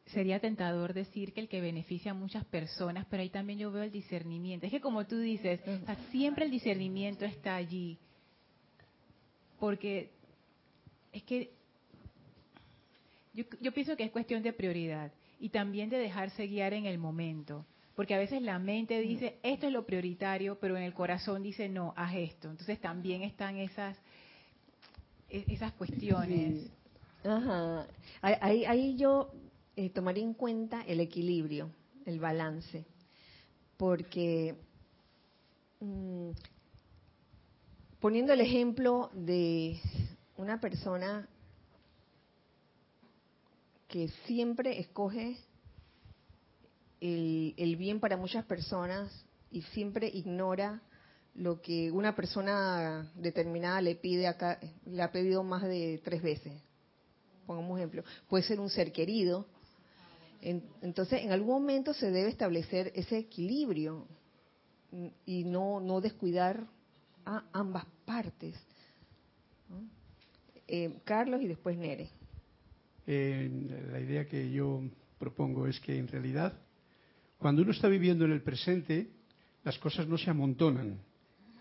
Sería tentador decir que el que beneficia a muchas personas, pero ahí también yo veo el discernimiento. Es que como tú dices, siempre el discernimiento está allí. Porque es que yo, yo pienso que es cuestión de prioridad y también de dejarse guiar en el momento. Porque a veces la mente dice, esto es lo prioritario, pero en el corazón dice, no, haz esto. Entonces también están esas, e-, esas cuestiones. Ajá. Ahí, ahí yo eh, tomaría en cuenta el equilibrio, el balance, porque mm, poniendo el ejemplo de una persona que siempre escoge el, bien para muchas personas y siempre ignora lo que una persona determinada le pide acá, le ha pedido más de tres veces. Pongamos ejemplo. Puede ser un ser querido. entonces, en algún momento se debe establecer ese equilibrio y no, no descuidar a ambas partes. Eh, Carlos y después Nere. Eh, la idea que yo propongo es que en realidad, cuando uno está viviendo en el presente, las cosas no se amontonan.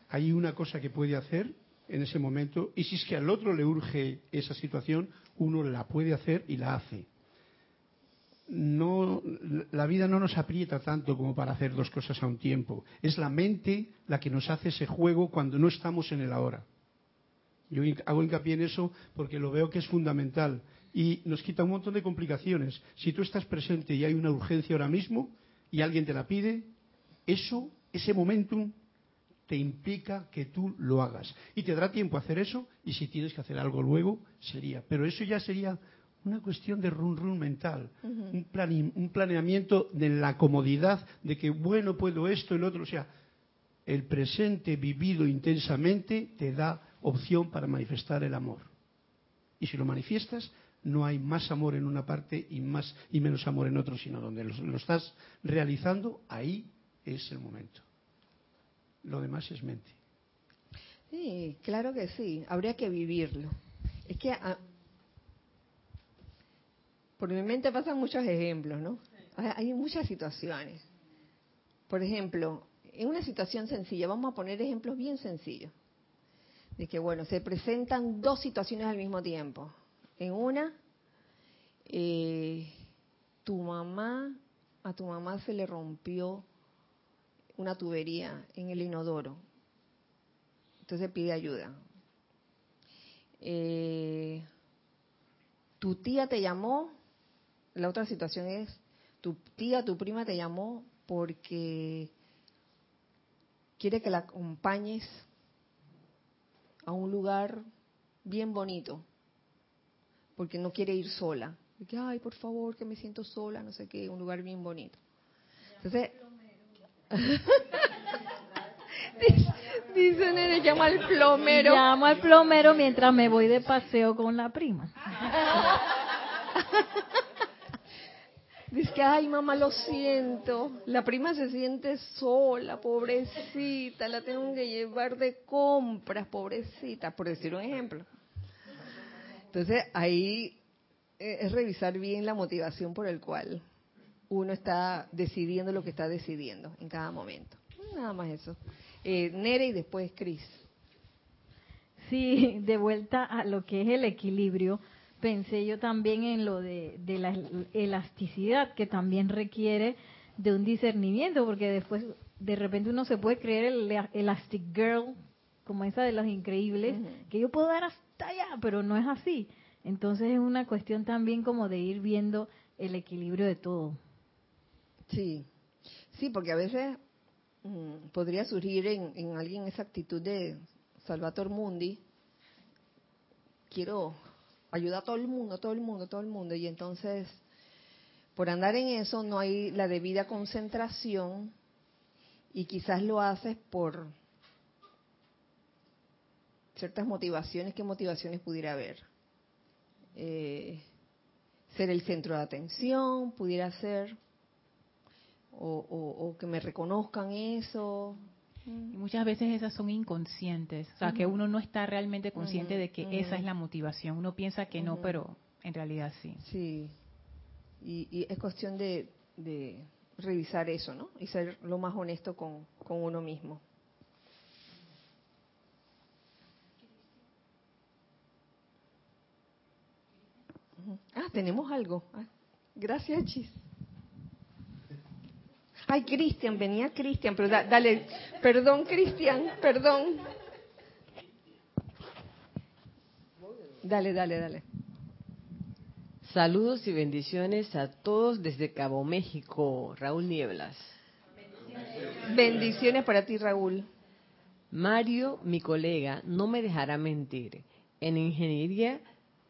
Hay una cosa que puede hacer en ese momento y si es que al otro le urge esa situación, uno la puede hacer y la hace. La vida no nos aprieta tanto como para hacer dos cosas a un tiempo. Es la mente la que nos hace ese juego cuando no estamos en el ahora. Yo hago hincapié en eso porque lo veo que es fundamental y nos quita un montón de complicaciones. Si tú estás presente y hay una urgencia ahora mismo y alguien te la pide, eso, ese momentum, te implica que tú lo hagas. Y te dará tiempo a hacer eso y si tienes que hacer algo luego, sería. Pero eso ya sería una cuestión de run run mental, un, un planeamiento de la comodidad de que, bueno, puedo esto, el otro. O sea, el presente vivido intensamente te da opción para manifestar el amor. Y si lo manifiestas, no hay más amor en una parte y más y menos amor en otro, sino donde lo, estás realizando, ahí es el momento. Lo demás es mente. Sí, claro que sí, habría que vivirlo. Es que ah, por mi mente pasan muchos ejemplos, ¿no? Hay muchas situaciones. Por ejemplo, en una situación sencilla, vamos a poner ejemplos bien sencillos. De que, bueno, se presentan dos situaciones al mismo tiempo. En una, eh, tu mamá, a tu mamá se le rompió una tubería en el inodoro. Entonces pide ayuda. Eh, tu tía te llamó, la otra situación es, tu tía, tu prima te llamó porque quiere que la acompañes a un lugar bien bonito porque no quiere ir sola. que, ay, por favor, que me siento sola, no sé qué, un lugar bien bonito. Entonces, dice, nene, llama al plomero. Llama al plomero mientras me voy de paseo con la prima. Dice que, ay, mamá, lo siento. La prima se siente sola, pobrecita. La tengo que llevar de compras, pobrecita, por decir un ejemplo. Entonces ahí eh, es revisar bien la motivación por el cual uno está decidiendo lo que está decidiendo en cada momento. Nada más eso. Eh, Nere y después Cris. Sí, de vuelta a lo que es el equilibrio, pensé yo también en lo de, de la elasticidad que también requiere de un discernimiento, porque después de repente uno se puede creer el Elastic Girl, como esa de los increíbles, que yo puedo dar hasta allá, pero no es así. Entonces es una cuestión también como de ir viendo el equilibrio de todo. Sí, sí, porque a veces mm, podría surgir en, en, alguien esa actitud de Salvator Mundi, quiero ayudar a todo el mundo, todo el mundo, todo el mundo, y entonces por andar en eso no hay la debida concentración. Y quizás lo haces por ciertas motivaciones, ¿qué motivaciones pudiera haber? Eh, ser el centro de atención, pudiera ser, o, que me reconozcan eso. Y muchas veces esas son inconscientes, o sea, que uno no está realmente consciente de que esa es la motivación. Uno piensa que no, pero en realidad sí. Sí, y, es cuestión de, revisar eso, ¿no? Y ser lo más honesto con uno mismo. Ah, tenemos algo. Ah, gracias, Chis. Ay, Cristian, venía Cristian, pero da- dale, perdón, Cristian, perdón. Dale, dale, dale. Saludos y bendiciones a todos desde Cabo México, Raúl Nieblas. Bendiciones para ti, Raúl. Mario, mi colega, no me dejará mentir. En ingeniería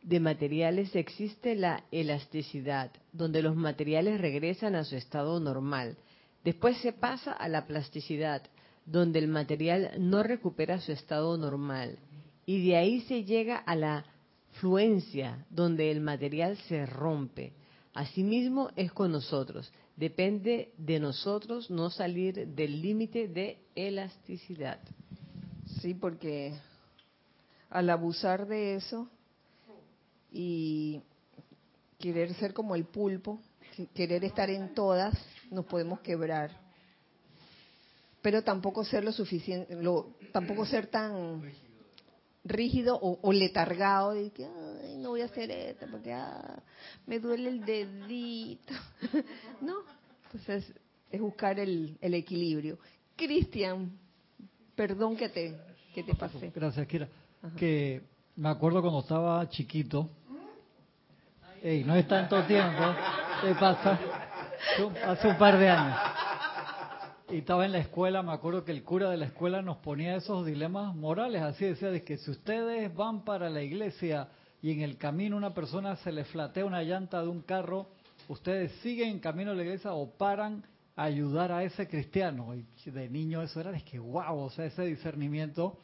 de materiales existe la elasticidad, donde los materiales regresan a su estado normal. Después se pasa a la plasticidad, donde el material no recupera su estado normal. Y de ahí se llega a la fluencia, donde el material se rompe. Asimismo es con nosotros. Depende de nosotros no salir del límite de elasticidad. Sí, porque al abusar de eso y querer ser como el pulpo, que- querer estar en todas, nos podemos quebrar. Pero tampoco ser lo suficiente, lo, tampoco ser tan rígido o, o letargado de que "Ay, no voy a hacer esto porque ah, me duele el dedito. no, entonces es buscar el, el equilibrio. Cristian, perdón que te, que te pasé. Gracias, Kira. Que me acuerdo cuando estaba chiquito. Ey, no es tanto tiempo. ¿Qué pasa? Hace un par de años. Y estaba en la escuela, me acuerdo que el cura de la escuela nos ponía esos dilemas morales, así decía, de que si ustedes van para la iglesia y en el camino una persona se le flatea una llanta de un carro, ustedes siguen en camino a la iglesia o paran a ayudar a ese cristiano. Y de niño eso era, es que wow, o sea, ese discernimiento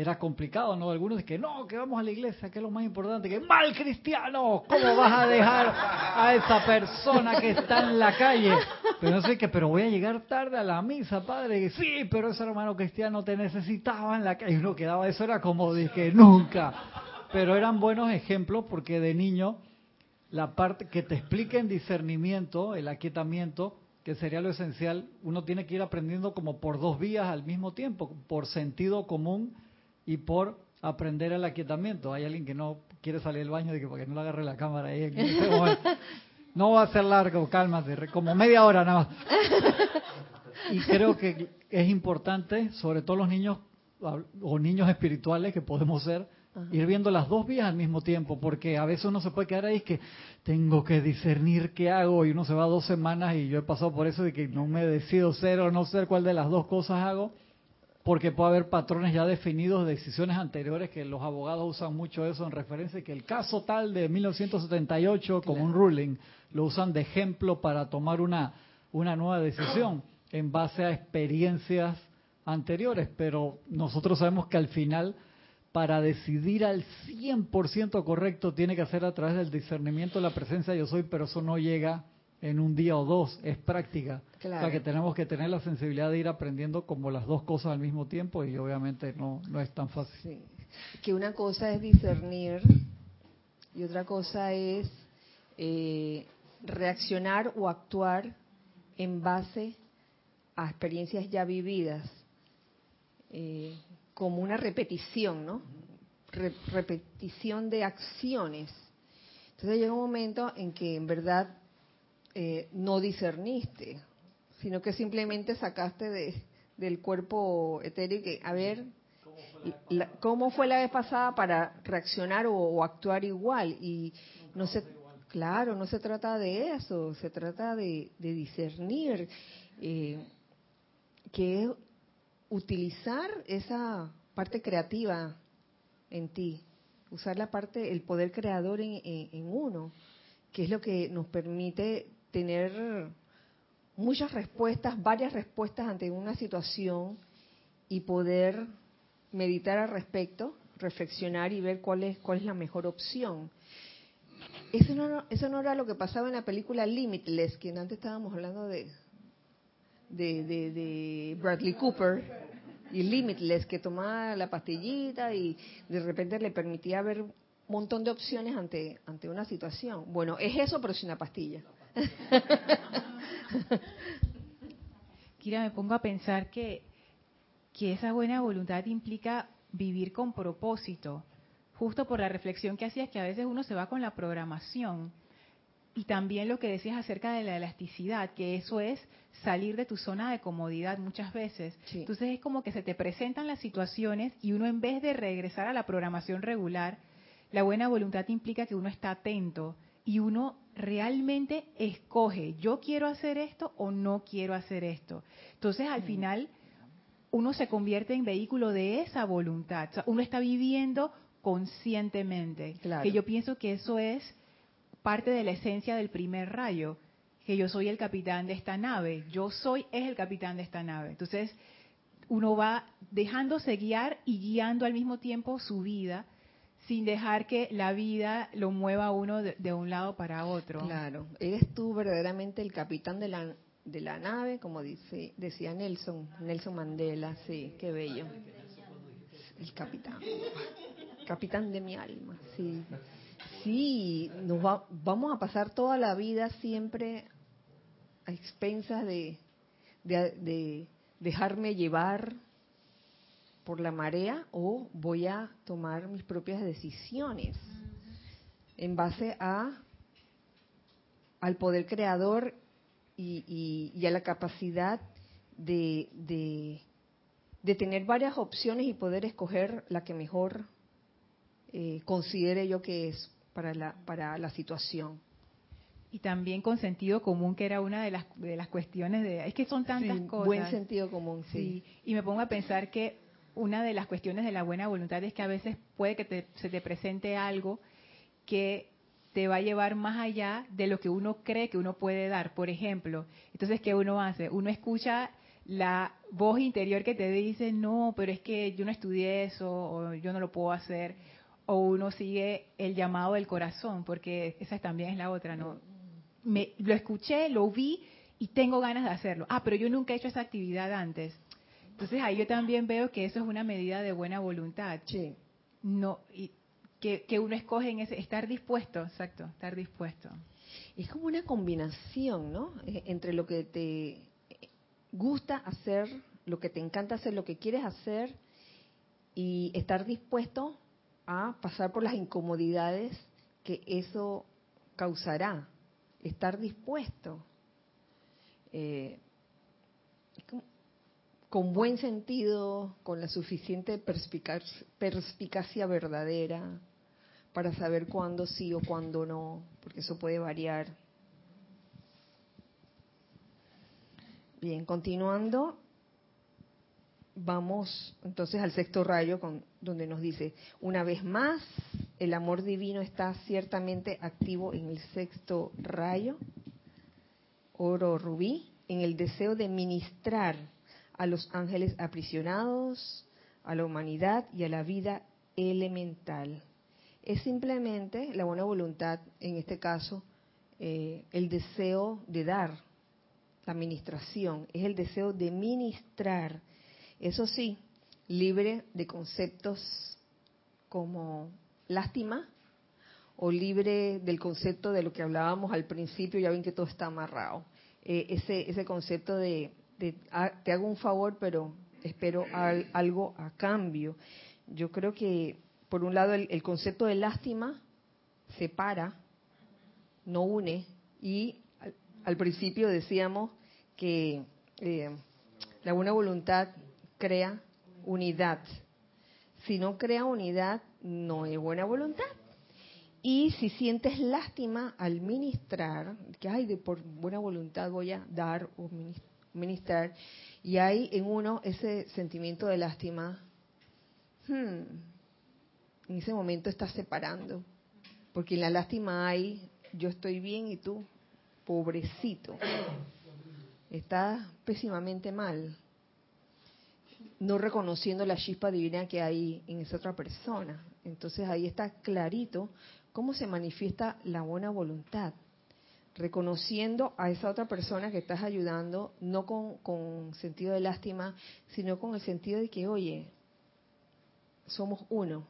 era complicado, ¿no? Algunos que no, que vamos a la iglesia, que es lo más importante, que mal cristiano, ¿cómo vas a dejar a esa persona que está en la calle? Pero no sé que, pero voy a llegar tarde a la misa, padre, que sí, pero ese hermano cristiano te necesitaba en la calle, y uno quedaba, eso era como que nunca. Pero eran buenos ejemplos porque de niño la parte que te expliquen discernimiento, el aquietamiento, que sería lo esencial, uno tiene que ir aprendiendo como por dos vías al mismo tiempo, por sentido común y por aprender el aquietamiento. Hay alguien que no quiere salir del baño de que porque no le agarre la cámara ahí momento. No va a ser largo, cálmate, como media hora nada más. Y creo que es importante, sobre todo los niños o niños espirituales que podemos ser, ir viendo las dos vías al mismo tiempo, porque a veces uno se puede quedar ahí que tengo que discernir qué hago y uno se va dos semanas y yo he pasado por eso de que no me decido ser o no ser cuál de las dos cosas hago, porque puede haber patrones ya definidos de decisiones anteriores que los abogados usan mucho eso en referencia que el caso tal de 1978 como un ruling lo usan de ejemplo para tomar una una nueva decisión en base a experiencias anteriores, pero nosotros sabemos que al final para decidir al 100% correcto tiene que hacer a través del discernimiento de la presencia yo soy, pero eso no llega en un día o dos, es práctica. Claro. O sea que tenemos que tener la sensibilidad de ir aprendiendo como las dos cosas al mismo tiempo y obviamente no, no es tan fácil. Sí. Que una cosa es discernir y otra cosa es eh, reaccionar o actuar en base a experiencias ya vividas, eh, como una repetición, ¿no? Re- repetición de acciones. Entonces llega un momento en que en verdad eh, no discerniste, sino que simplemente sacaste de, del cuerpo que, a ver, cómo fue la vez pasada para reaccionar o, actuar igual y no se claro no se trata de eso se trata de, discernir eh, que es utilizar esa parte creativa en ti usar la parte el poder creador en- en uno que es lo que nos permite tener muchas respuestas varias respuestas ante una situación y poder meditar al respecto, reflexionar y ver cuál es cuál es la mejor opción. Eso no, eso no era lo que pasaba en la película Limitless, que antes estábamos hablando de, de, de, de Bradley Cooper y Limitless, que tomaba la pastillita y de repente le permitía ver un montón de opciones ante, ante una situación. Bueno, es eso, pero sin la pastilla. Kira, me pongo a pensar que, que esa buena voluntad implica vivir con propósito, justo por la reflexión que hacías que a veces uno se va con la programación. Y también lo que decías acerca de la elasticidad, que eso es salir de tu zona de comodidad muchas veces. Sí. Entonces es como que se te presentan las situaciones y uno en vez de regresar a la programación regular, la buena voluntad implica que uno está atento y uno realmente escoge, yo quiero hacer esto o no quiero hacer esto. Entonces al final uno se convierte en vehículo de esa voluntad. O sea, uno está viviendo conscientemente. Claro. Que yo pienso que eso es parte de la esencia del primer rayo, que yo soy el capitán de esta nave. Yo soy es el capitán de esta nave. Entonces uno va dejándose guiar y guiando al mismo tiempo su vida sin dejar que la vida lo mueva uno de, un lado para otro. Claro, eres tú verdaderamente el capitán de la, de la nave, como dice decía Nelson, Nelson Mandela, sí, qué bello. El capitán, capitán de mi alma, sí. Sí, nos va- vamos a pasar toda la vida siempre a expensas de, de dejarme llevar por la marea o voy a tomar mis propias decisiones en base a al poder creador y, y- y a la capacidad de, de, de tener varias opciones y poder escoger la que mejor eh, considere yo que es para la, para la situación. Y también con sentido común, que era una de las, de las cuestiones de... Es que son tantas Sí, cosas. Buen sentido común, sí. Sí, y me pongo a pensar que una de las cuestiones de la buena voluntad es que a veces puede que te- se te presente algo que te va a llevar más allá de lo que uno cree que uno puede dar. Por ejemplo, entonces, ¿qué uno hace? Uno escucha la voz interior que te dice, no, pero es que yo no estudié eso, o yo no lo puedo hacer, o uno sigue el llamado del corazón, porque esa también es la otra, ¿no? Me, lo escuché, lo vi y tengo ganas de hacerlo. Ah, pero yo nunca he hecho esa actividad antes. Entonces ahí yo también veo que eso es una medida de buena voluntad. Sí. No, y que, que uno escoge en ese, estar dispuesto, exacto, estar dispuesto. Es como una combinación, ¿no? Eh, Entre lo que te gusta hacer, lo que te encanta hacer, lo que quieres hacer y estar dispuesto a pasar por las incomodidades que eso causará. Estar dispuesto. Eh, con buen sentido, con la suficiente perspicacia, verdadera para saber cuándo sí o cuándo no, porque eso puede variar. Bien, continuando, vamos entonces al sexto rayo, con, donde nos dice, una vez más, el amor divino está ciertamente activo en el sexto rayo, oro rubí, en el deseo de ministrar a los ángeles aprisionados, a la humanidad y a la vida elemental. Es simplemente la buena voluntad, en este caso, eh, el deseo de dar, la administración, es el deseo de ministrar. Eso sí, libre de conceptos como lástima o libre del concepto de lo que hablábamos al principio, ya ven que todo está amarrado. Eh, ese, ese concepto de, de, ah, te hago un favor, pero espero al- algo a cambio. Yo creo que, por un lado, el, concepto de lástima separa, no une, y al, principio decíamos que eh, la buena voluntad crea unidad. Si no crea unidad, no es buena voluntad. Y si sientes lástima al ministrar, que ay, de por buena voluntad voy a dar o minis- ministrar, y hay en uno ese sentimiento de lástima, hmm, en ese momento estás separando, porque en la lástima hay yo estoy bien y tú, pobrecito, estás pésimamente mal, no reconociendo la chispa divina que hay en esa otra persona. Entonces ahí está clarito cómo se manifiesta la buena voluntad, reconociendo a esa otra persona que estás ayudando, no con, sentido de lástima, sino con el sentido de que, oye, somos uno,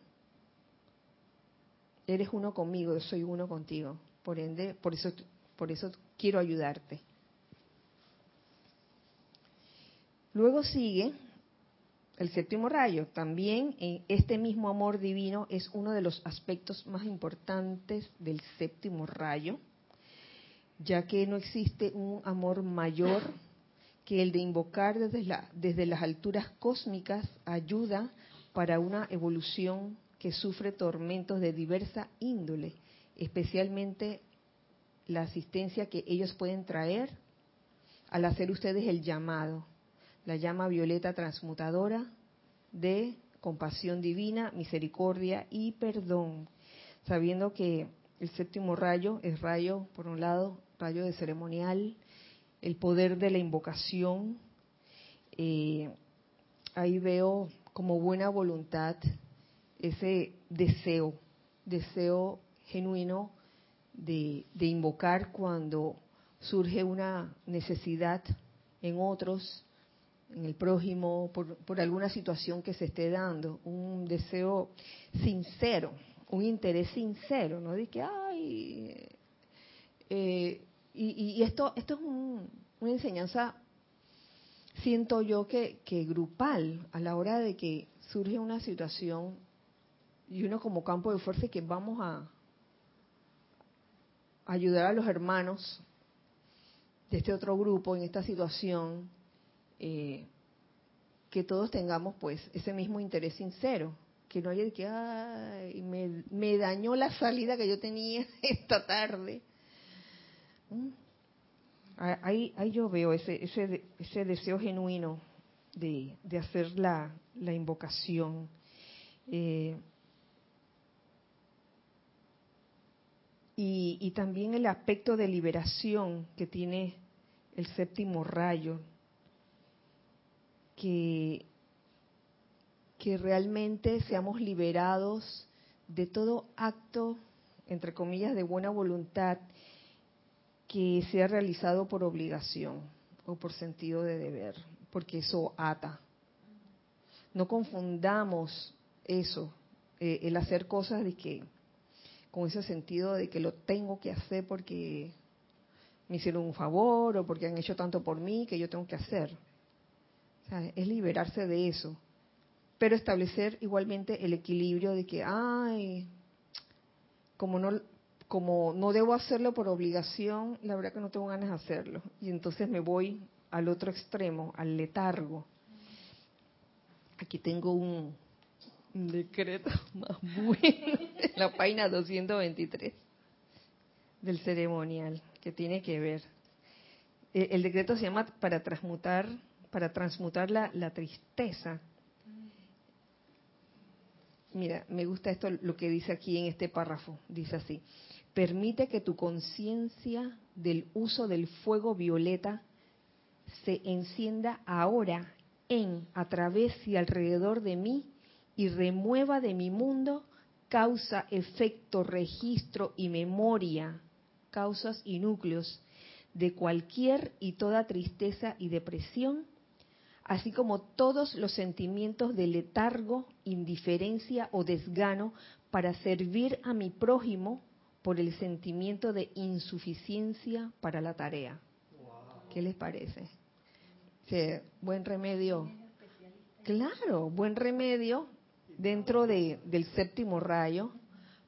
eres uno conmigo, yo soy uno contigo, por ende, por eso, por eso quiero ayudarte. Luego sigue el séptimo rayo. También en este mismo amor divino es uno de los aspectos más importantes del séptimo rayo. Ya que no existe un amor mayor que el de invocar desde, la, desde las alturas cósmicas ayuda para una evolución que sufre tormentos de diversa índole, especialmente la asistencia que ellos pueden traer al hacer ustedes el llamado, la llama violeta transmutadora de compasión divina, misericordia y perdón, sabiendo que el séptimo rayo es rayo, por un lado, rayo de ceremonial, el poder de la invocación. Eh, ahí veo como buena voluntad ese deseo, deseo genuino de, invocar cuando surge una necesidad en otros, en el prójimo, por, por, alguna situación que se esté dando, un deseo sincero, un interés sincero, no de que, ay, eh, y, esto, esto es una enseñanza, siento yo que, grupal, a la hora de que surge una situación y uno como campo de fuerza que vamos a ayudar a los hermanos de este otro grupo en esta situación, eh, que todos tengamos pues ese mismo interés sincero, que no haya que, ay, me, dañó la salida que yo tenía esta tarde. Ahí, ahí yo veo ese, ese, ese deseo genuino de, hacer la, invocación. Eh, y, también el aspecto de liberación que tiene el séptimo rayo, que realmente seamos liberados de todo acto, entre comillas, de buena voluntad que sea realizado por obligación o por sentido de deber, porque eso ata. No confundamos eso, eh, el hacer cosas de que con ese sentido de que lo tengo que hacer porque me hicieron un favor o porque han hecho tanto por mí que yo tengo que hacer. es liberarse de eso, pero establecer igualmente el equilibrio de que, ay, como no como no debo hacerlo por obligación, la verdad que no tengo ganas de hacerlo. Y entonces me voy al otro extremo, al letargo. Aquí tengo un, decreto más bueno, en la página 223 del ceremonial, que tiene que ver. Eh, el decreto se llama para transmutar, para transmutar la, la tristeza. Mira, me gusta esto lo que dice aquí en este párrafo. Dice así: Permite que tu conciencia del uso del fuego violeta se encienda ahora en, a través y alrededor de mí y remueva de mi mundo causa, efecto, registro y memoria, causas y núcleos de cualquier y toda tristeza y depresión, así como todos los sentimientos de letargo, indiferencia o desgano para servir a mi prójimo por el sentimiento de insuficiencia para la tarea. ¿Qué les parece? buen remedio. Claro, buen remedio dentro de, del séptimo rayo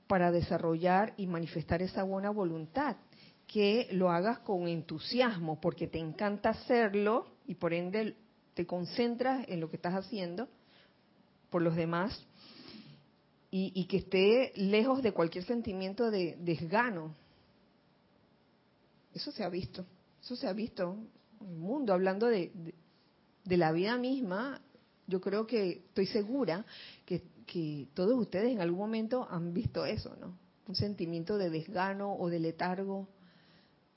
para desarrollar y manifestar esa buena voluntad. Que lo hagas con entusiasmo, porque te encanta hacerlo y por ende te concentras en lo que estás haciendo por los demás y, que esté lejos de cualquier sentimiento de desgano. Eso se ha visto, eso se ha visto en el mundo, hablando de, de, la vida misma. Yo creo que, estoy segura que, que todos ustedes en algún momento han visto eso, ¿no? Un sentimiento de desgano o de letargo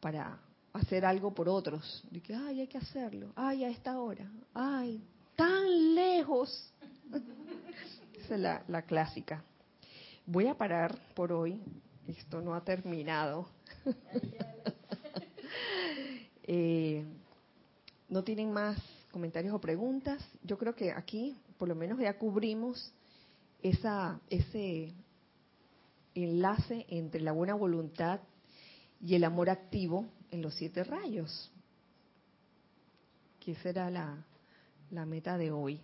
para hacer algo por otros. De que, ay, hay que hacerlo. Ay, a esta hora. Ay, tan lejos. La, la clásica. Voy a parar por hoy. Esto no ha terminado. Eh, ¿No tienen más comentarios o preguntas? Yo creo que aquí, por lo menos, ya cubrimos esa, ese enlace entre la buena voluntad y el amor activo en los siete rayos. Que será la, la meta de hoy.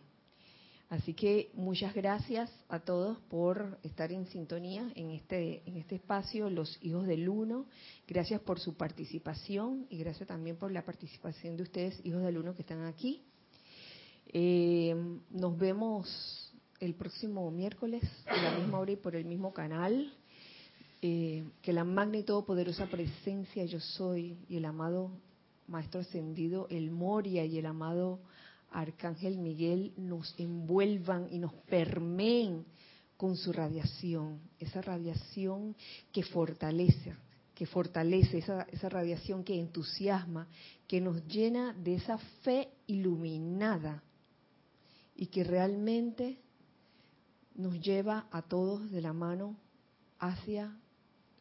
Así que muchas gracias a todos por estar en sintonía en este, en este espacio, los hijos del uno. Gracias por su participación y gracias también por la participación de ustedes, hijos del uno, que están aquí. Eh, nos vemos el próximo miércoles a la misma hora y por el mismo canal. Eh, que la magna y todopoderosa presencia yo soy y el amado Maestro Ascendido, el Moria y el amado Arcángel Miguel nos envuelvan y nos permeen con su radiación, esa radiación que fortalece, que fortalece, esa, esa radiación que entusiasma, que nos llena de esa fe iluminada y que realmente nos lleva a todos de la mano hacia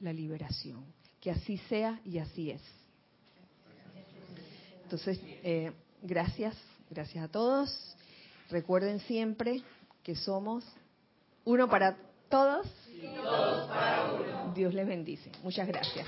la liberación. Que así sea y así es. Entonces, eh, gracias Gracias a todos. Recuerden siempre que somos uno para todos. Y todos para uno. Dios les bendice. Muchas gracias.